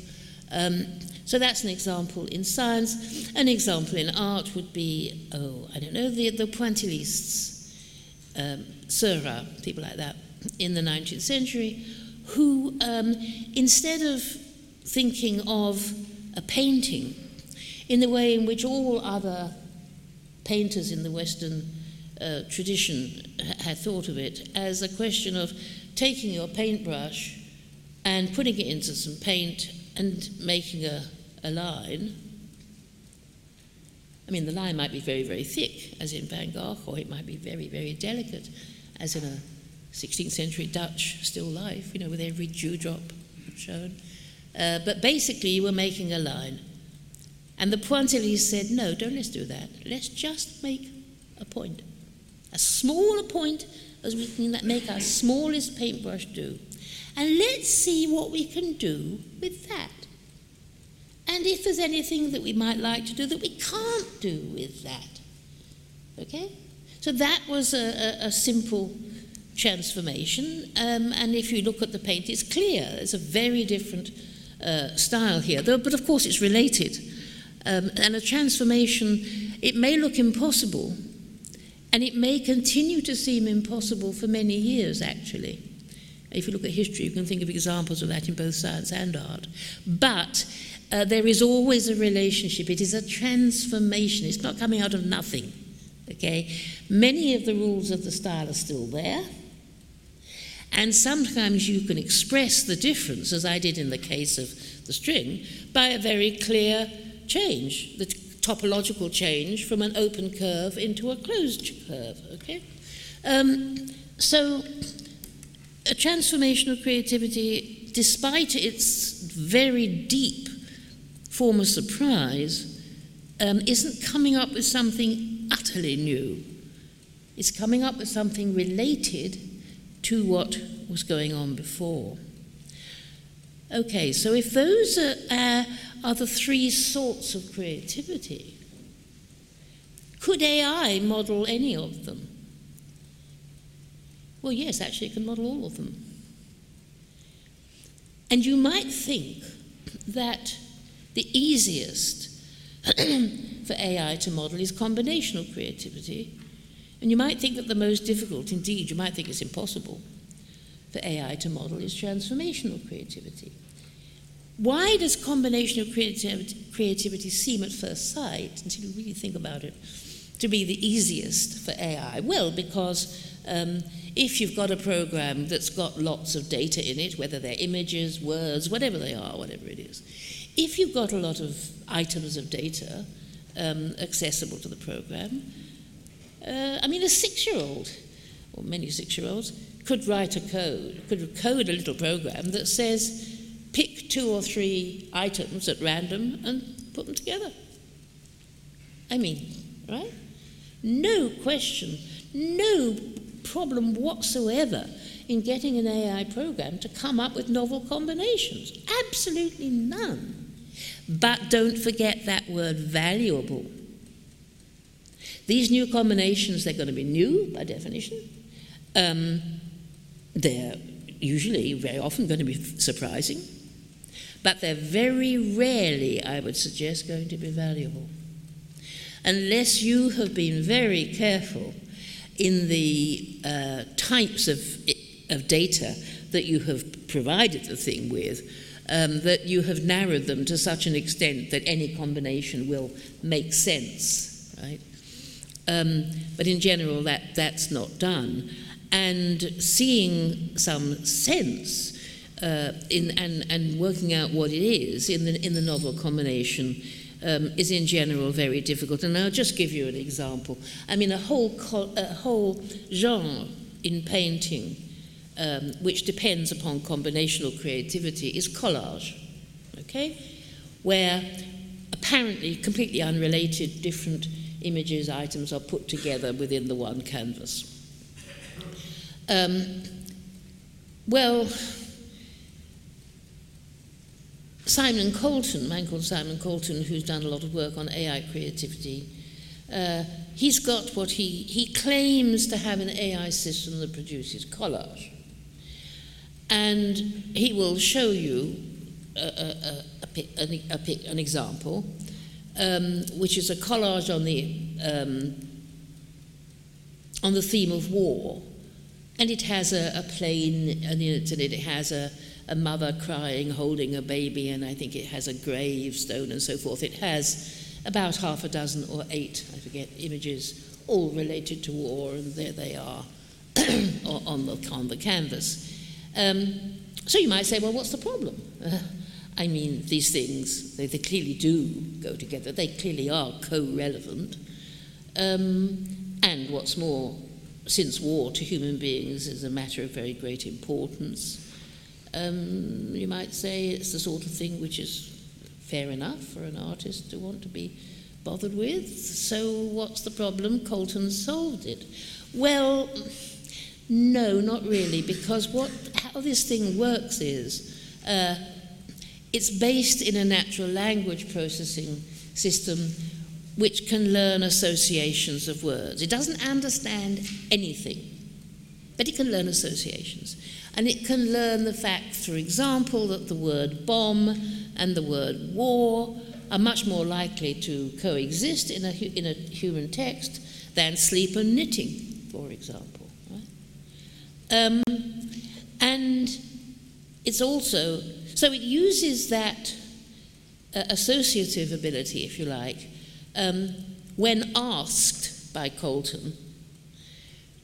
Um, so that's an example in science. An example in art would be, oh, I don't know, the, the pointillists, um, Seurat, people like that, in the 19th century, who, um, instead of thinking of a painting in the way in which all other painters in the Western uh, tradition had thought of it, as a question of taking your paintbrush and putting it into some paint and making a, a line. I mean, the line might be very, very thick, as in Van Gogh, or it might be very, very delicate, as in a 16th century Dutch still life, you know, with every dewdrop shown. Uh, but basically, you were making a line. And the pointillist said, no, don't let's do that. Let's just make a point. As small a point as we can make our smallest paintbrush do. And let's see what we can do with that. And if there's anything that we might like to do that we can't do with that. Okay? So that was a, a, a simple transformation. Um, and if you look at the paint, it's clear. There's a very different uh, style here. Though, but of course, it's related. Um, and a transformation, it may look impossible, and it may continue to seem impossible for many years, actually. If you look at history, you can think of examples of that in both science and art. But uh, there is always a relationship. It is a transformation. It's not coming out of nothing. Okay? Many of the rules of the style are still there. And sometimes you can express the difference, as I did in the case of the string, by a very clear change, the topological change from an open curve into a closed curve. Okay? Um, so, a transformational creativity, despite its very deep form of surprise, um, isn't coming up with something utterly new. It's coming up with something related to what was going on before. Okay, so if those are, uh, are the three sorts of creativity, could AI model any of them? Well, yes, actually, it can model all of them. And you might think that the easiest for AI to model is combinational creativity. And you might think that the most difficult, indeed, you might think it's impossible for AI to model is transformational creativity. Why does combinational creativity, creativity seem at first sight, until you really think about it, to be the easiest for AI? Well, because um, if you've got a program that's got lots of data in it, whether they're images, words, whatever they are, whatever it is, if you've got a lot of items of data um, accessible to the program, uh, I mean, a six year old, or many six year olds, could write a code, could code a little program that says, pick two or three items at random and put them together. I mean, right? No question, no problem whatsoever in getting an AI program to come up with novel combinations. Absolutely none. But don't forget that word valuable. These new combinations, they're going to be new by definition. Um, they're usually, very often, going to be surprising. But they're very rarely, I would suggest, going to be valuable. Unless you have been very careful in the uh, types of, of data that you have provided the thing with, um, that you have narrowed them to such an extent that any combination will make sense, right? Um, but in general, that, that's not done. And seeing some sense uh, in, and, and working out what it is in the, in the novel combination um, is in general very difficult. And I'll just give you an example. I mean, a whole, a whole genre in painting, um, which depends upon combinational creativity, is collage. Okay? Where apparently completely unrelated different images, items are put together within the one canvas. Um, well, Simon Colton, a man called Simon Colton, who's done a lot of work on AI creativity, uh, he's got what he, he claims to have an AI system that produces collage. And he will show you a, a, a, a an example, um, which is a collage on the, um, on the theme of war. And it has a, a plane and it, and it has a, a mother crying, holding a baby, and I think it has a gravestone and so forth. It has about half a dozen or eight, I forget, images, all related to war, and there they are on, the, on the canvas. Um, so you might say, well, what's the problem? I mean, these things, they, they, clearly do go together, they clearly are co relevant. Um, and what's more, since war to human beings is a matter of very great importance, um, you might say it's the sort of thing which is fair enough for an artist to want to be bothered with. So, what's the problem? Colton solved it. Well, no, not really, because what, how this thing works is uh, it's based in a natural language processing system which can learn associations of words. It doesn't understand anything, but it can learn associations. And it can learn the fact, for example, that the word bomb and the word war are much more likely to coexist in a, in a human text than sleep and knitting, for example. Right? Um, and it's also, so it uses that uh, associative ability, if you like, um, when asked by Colton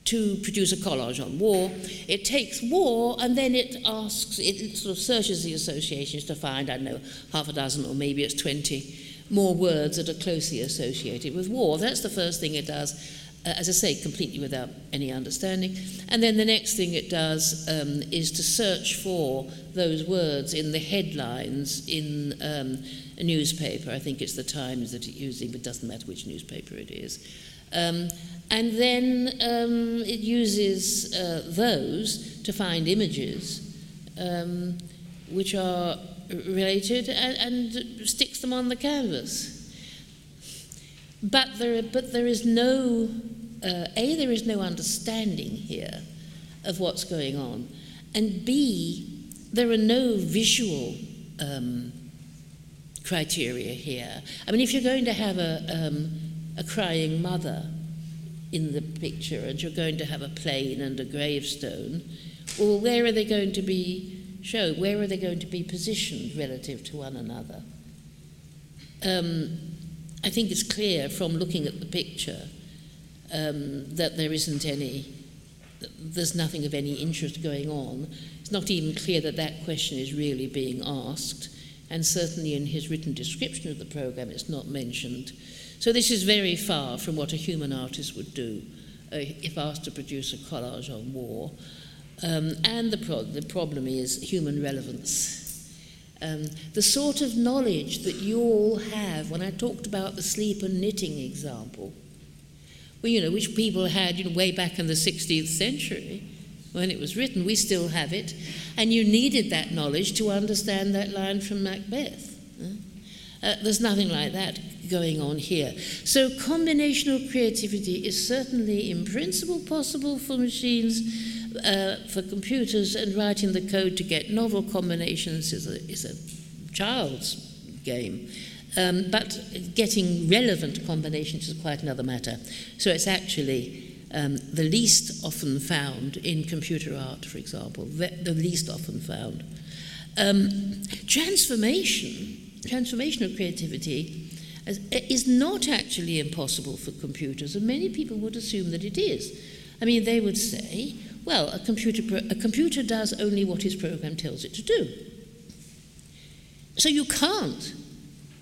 to produce a collage on war. It takes war and then it asks, it sort of searches the associations to find, I don't know, half a dozen or maybe it's 20 more words that are closely associated with war. That's the first thing it does, as I say, completely without any understanding. And then the next thing it does um, is to search for those words in the headlines in um, a newspaper. I think it's the Times that it's using, but it doesn't matter which newspaper it is. Um, and then um, it uses uh, those to find images um, which are related and, and, sticks them on the canvas. But there, but there is no, uh, A, there is no understanding here of what's going on, and B, there are no visual um, criteria here. I mean, if you're going to have a, um, a crying mother, in the picture and you're going to have a plane and a gravestone, well, where are they going to be shown? Where are they going to be positioned relative to one another? Um, I think it's clear from looking at the picture um, that there isn't any, there's nothing of any interest going on. It's not even clear that that question is really being asked, and certainly in his written description of the program, it's not mentioned. So this is very far from what a human artist would do uh, if asked to produce a collage on war. Um, and the, pro- the problem is human relevance. Um, the sort of knowledge that you all have, when I talked about the sleep and knitting example, well, you know, which people had you know, way back in the 16th century when it was written, we still have it, and you needed that knowledge to understand that line from Macbeth. Uh, there's nothing like that going on here. So, combinational creativity is certainly, in principle, possible for machines, uh, for computers, and writing the code to get novel combinations is a, is a child's game. Um, but getting relevant combinations is quite another matter. So, it's actually um, the least often found in computer art, for example, the, the least often found. Um, transformation, of creativity is not actually impossible for computers, and many people would assume that it is. I mean, they would say, Well, a computer, pro- a computer does only what its program tells it to do. So you can't,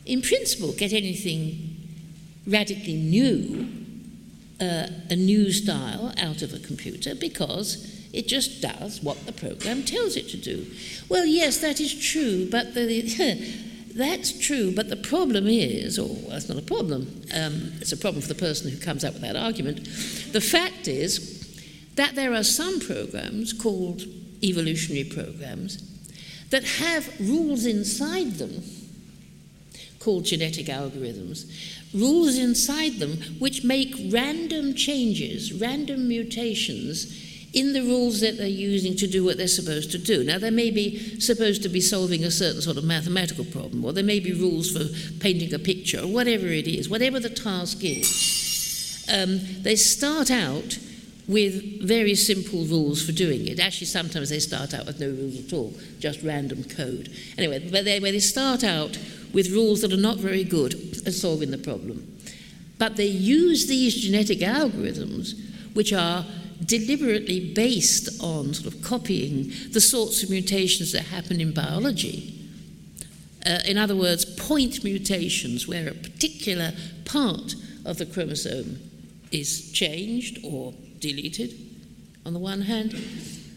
in principle, get anything radically new, uh, a new style out of a computer because it just does what the program tells it to do. Well, yes, that is true, but the, that's true, but the problem is, or well, not a problem, um, it's a problem for the person who comes up with that argument. The fact is that there are some programs called evolutionary programs that have rules inside them called genetic algorithms, rules inside them which make random changes, random mutations in the rules that they're using to do what they're supposed to do. Now, they may be supposed to be solving a certain sort of mathematical problem, or there may be rules for painting a picture, or whatever it is, whatever the task is. Um, they start out with very simple rules for doing it. Actually, sometimes they start out with no rules at all, just random code. Anyway, but they, they start out with rules that are not very good at solving the problem. But they use these genetic algorithms, which are deliberately based on sort of copying the sorts of mutations that happen in biology. Uh, in other words, point mutations where a particular part of the chromosome is changed or deleted, on the one hand,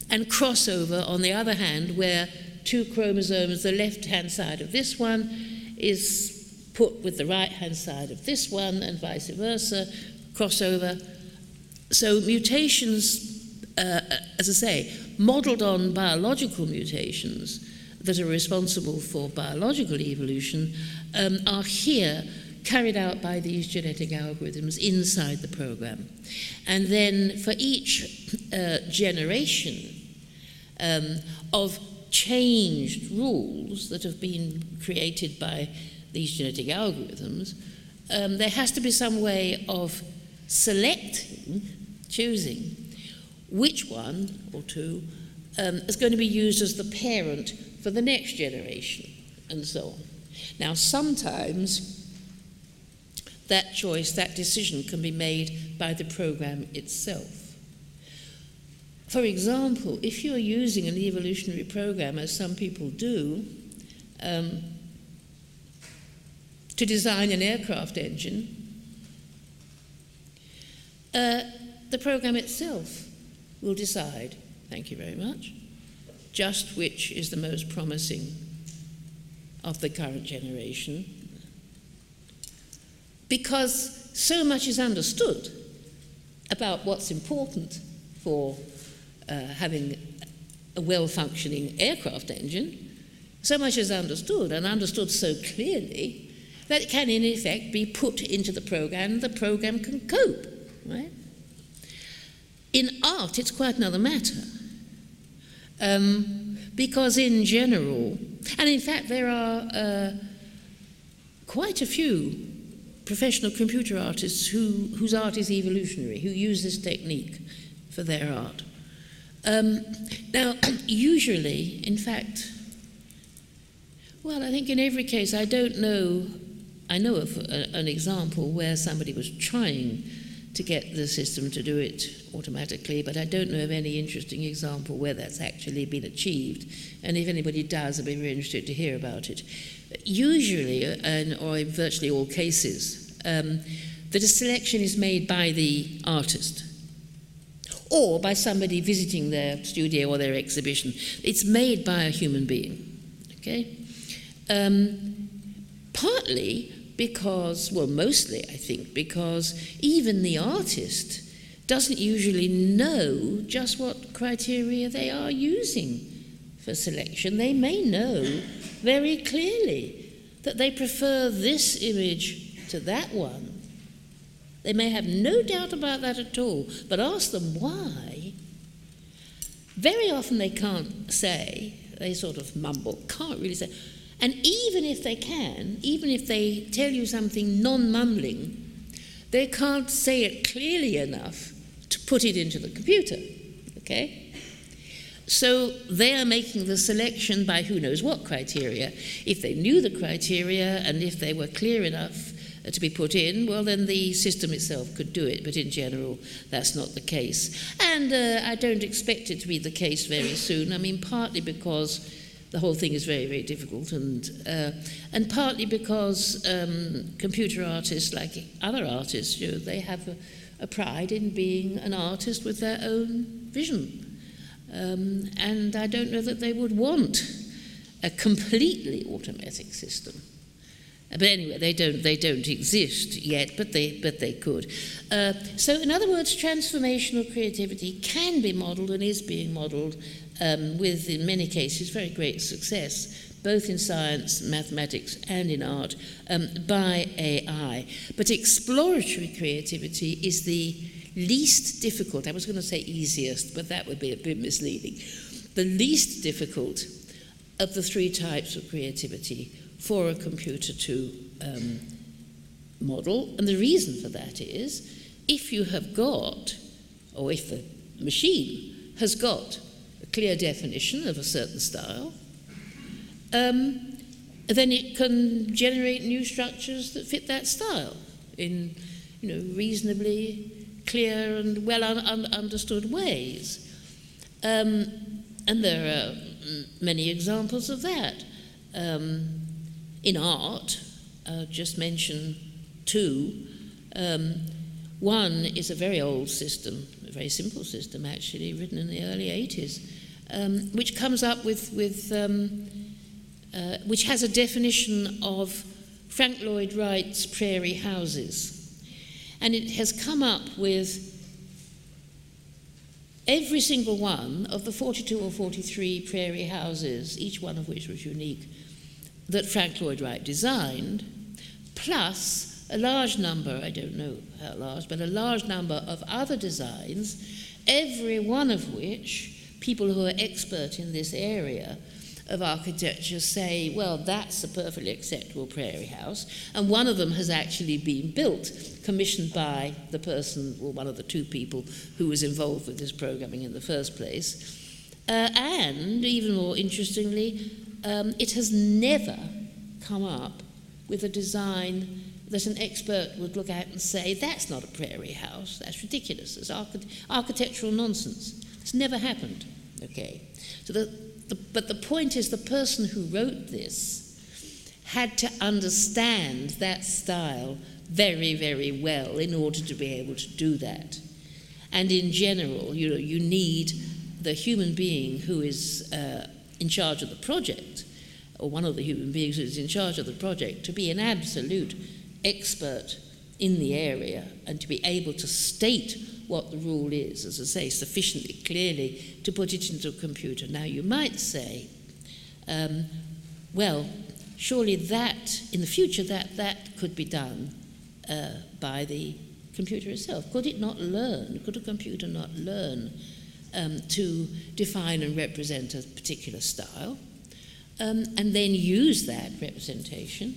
and crossover on the other hand, where two chromosomes, the left hand side of this one, is put with the right hand side of this one, and vice versa, crossover so mutations, uh, as I say, modeled on biological mutations that are responsible for biological evolution um, are here carried out by these genetic algorithms inside the program. And then for each uh, generation um, of changed rules that have been created by these genetic algorithms, um, there has to be some way of selecting choosing which one or two um, is going to be used as the parent for the next generation, and so on. Now, sometimes that choice, that decision can be made by the program itself. For example, if you're using an evolutionary program, as some people do, um, to design an aircraft engine, uh, the program itself will decide, thank you very much, just which is the most promising of the current generation. Because so much is understood about what's important for having a well functioning aircraft engine, so much is understood and understood so clearly that it can, in effect, be put into the program and the program can cope, right? In art, it's quite another matter. Um, because, in general, and in fact, there are uh, quite a few professional computer artists who, whose art is evolutionary, who use this technique for their art. Um, now, usually, in fact, well, I think in every case, I don't know, I know of a, an example where somebody was trying to get the system to do it automatically, but I don't know of any interesting example where that's actually been achieved. And if anybody does, I'd be very interested to hear about it. Usually, and, or in virtually all cases, um, that a selection is made by the artist or by somebody visiting their studio or their exhibition. It's made by a human being. Okay? Um, partly because, well, mostly I think, because even the artist doesn't usually know just what criteria they are using for selection. They may know very clearly that they prefer this image to that one. They may have no doubt about that at all, but ask them why. Very often they can't say, they sort of mumble, can't really say. And even if they can, even if they tell you something non mumbling, they can't say it clearly enough to put it into the computer. Okay? So they are making the selection by who knows what criteria. If they knew the criteria and if they were clear enough to be put in, well, then the system itself could do it, but in general, that's not the case. And uh, I don't expect it to be the case very soon. I mean, partly because the whole thing is very, very difficult, and, uh, and partly because um, computer artists, like other artists, you know, they have a, a pride in being an artist with their own vision. Um, and I don't know that they would want a completely automatic system. But anyway, they don't, they don't exist yet, but they, but they could. Uh, so, in other words, transformational creativity can be modeled and is being modeled um, with, in many cases, very great success, both in science, mathematics, and in art, um, by AI. But exploratory creativity is the least difficult, I was going to say easiest, but that would be a bit misleading. The least difficult of the three types of creativity for a computer to um, model. And the reason for that is if you have got, or if the machine has got a clear definition of a certain style, um, then it can generate new structures that fit that style in you know, reasonably clear and well un- un- understood ways. Um, and there are many examples of that. Um, in art, uh, just mention two. Um, one is a very old system, a very simple system actually, written in the early 80s, um, which comes up with, with um, uh, which has a definition of Frank Lloyd Wright's prairie houses. And it has come up with every single one of the 42 or 43 prairie houses, each one of which was unique, that Frank Lloyd Wright designed, plus a large number, I don't know how large, but a large number of other designs, every one of which people who are expert in this area of architecture say, well, that's a perfectly acceptable prairie house. And one of them has actually been built, commissioned by the person, or one of the two people who was involved with this programming in the first place. Uh, and, even more interestingly, um, it has never come up with a design that an expert would look at and say, that's not a prairie house, that's ridiculous, it's archi- architectural nonsense. It's never happened. Okay. So the, the, but the point is, the person who wrote this had to understand that style very, very well in order to be able to do that. And in general, you know, you need the human being who is uh, in charge of the project, or one of the human beings who is in charge of the project, to be an absolute expert in the area and to be able to state what the rule is, as I say, sufficiently clearly to put it into a computer. Now, you might say, um, well, surely that, in the future, that, that could be done uh, by the computer itself. Could it not learn? Could a computer not learn um, to define and represent a particular style um, and then use that representation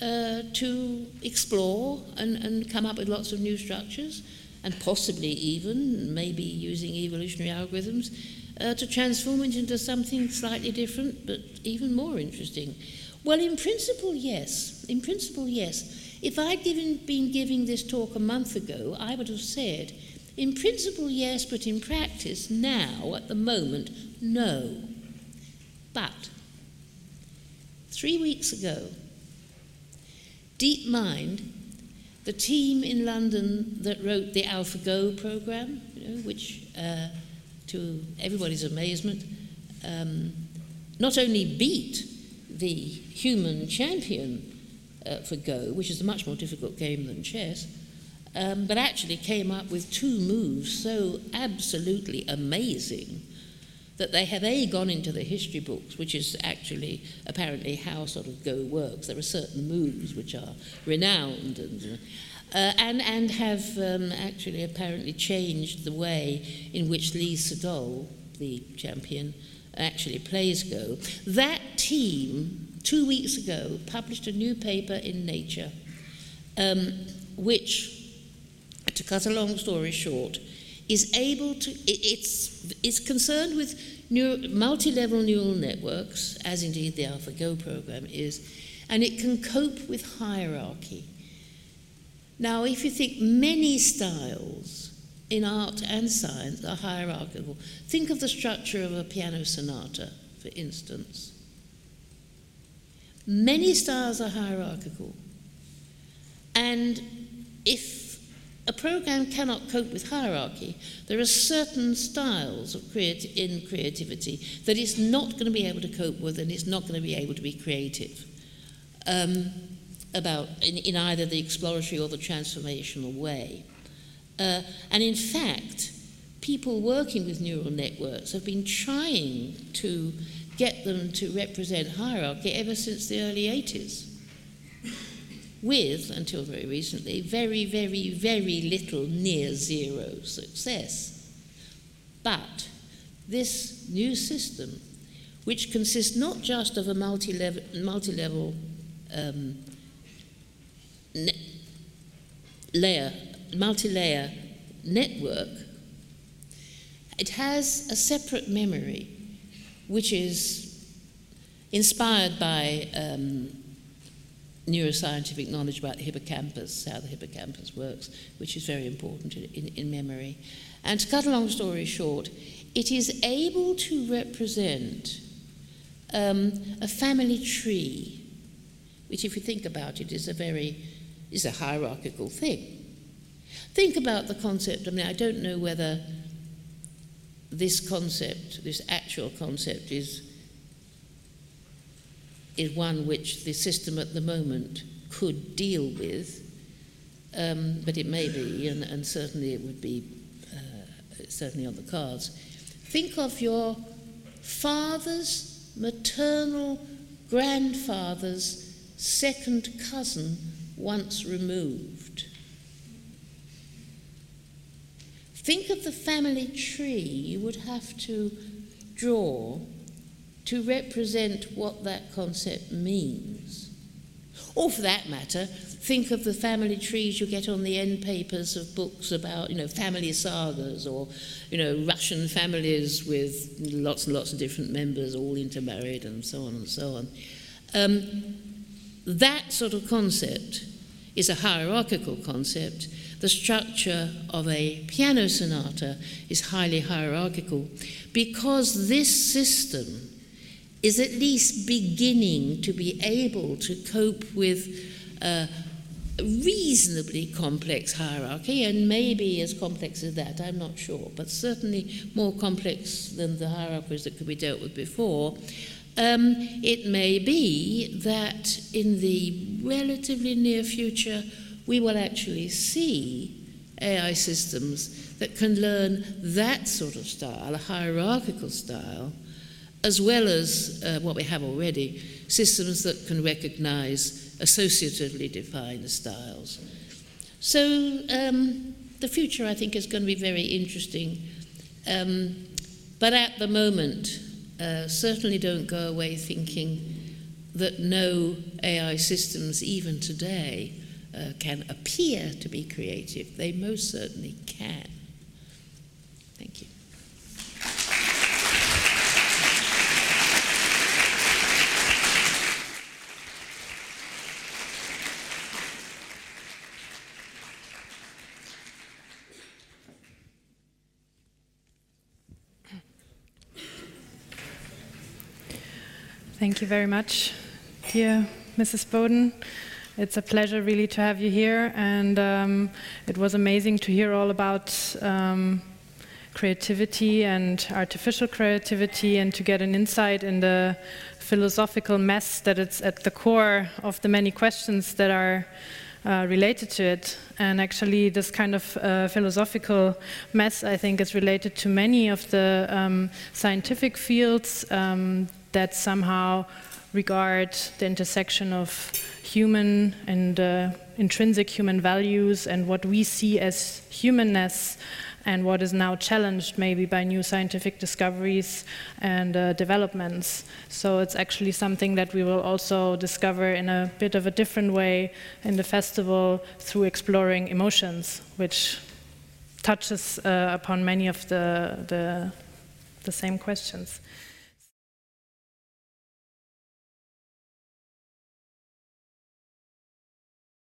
uh, to explore and, and come up with lots of new structures? and possibly even, maybe using evolutionary algorithms, uh, to transform it into something slightly different, but even more interesting? Well, in principle, yes. In principle, yes. If I'd given, been giving this talk a month ago, I would have said, in principle, yes, but in practice, now, at the moment, no. But three weeks ago, DeepMind the team in London that wrote the AlphaGo program, you know, which, uh, to everybody's amazement, um, not only beat the human champion uh, for Go, which is a much more difficult game than chess, um, but actually came up with two moves so absolutely amazing that they have A, gone into the history books, which is actually apparently how sort of Go works. There are certain moves which are renowned and, uh, and, and have um, actually apparently changed the way in which Lee Sedol, the champion, actually plays Go. That team, two weeks ago, published a new paper in Nature, um, which, to cut a long story short, is able to, it's, it's concerned with multi-level neural networks, as indeed the AlphaGo program is, and it can cope with hierarchy. Now, if you think many styles in art and science are hierarchical, think of the structure of a piano sonata, for instance. Many styles are hierarchical. And if a program cannot cope with hierarchy, there are certain styles of creati- in creativity that it's not going to be able to cope with and it's not going to be able to be creative um, about in, in, either the exploratory or the transformational way. Uh, and in fact, people working with neural networks have been trying to get them to represent hierarchy ever since the early 80s. With, until very recently, very, very, very little near zero success. But this new system, which consists not just of a multi level, multi-level um, layer, multi-layer network, it has a separate memory which is inspired by um, neuroscientific knowledge about the hippocampus, how the hippocampus works, which is very important in, in, memory. And to cut a long story short, it is able to represent um, a family tree, which, if you think about it, is a very is a hierarchical thing. Think about the concept. I mean, I don't know whether this concept, this actual concept, is, is one which the system at the moment could deal with, um, but it may be, and, and, certainly it would be uh, certainly on the cards. Think of your father's maternal grandfather's second cousin once removed. Think of the family tree you would have to draw to represent what that concept means. Or for that matter, think of the family trees you get on the end papers of books about, you know, family sagas or, you know, Russian families with lots and lots of different members all intermarried and so on and so on. Um, that sort of concept is a hierarchical concept the structure of a piano sonata is highly hierarchical because this system is at least beginning to be able to cope with a reasonably complex hierarchy, and maybe as complex as that, I'm not sure, but certainly more complex than the hierarchies that could be dealt with before. Um, it may be that in the relatively near future, we will actually see AI systems that can learn that sort of style, a hierarchical style, as well as uh, what we have already, systems that can recognize associatively defined styles. So um, the future, I think, is going to be very interesting. Um, but at the moment, uh, certainly don't go away thinking that no AI systems, even today, uh, can appear to be creative. They most certainly can. Thank you. Thank you very much, dear Mrs. Boden. It's a pleasure really to have you here, and um, it was amazing to hear all about um, creativity and artificial creativity, and to get an insight in the philosophical mess that it's at the core of the many questions that are uh, related to it. And actually, this kind of uh, philosophical mess, I think, is related to many of the um, scientific fields um, that somehow regard the intersection of human and uh, intrinsic human values and what we see as humanness and what is now challenged maybe by new scientific discoveries and uh, developments. So it's actually something that we will also discover in a bit of a different way in the festival through exploring emotions, which touches uh, upon many of the, the, the same questions.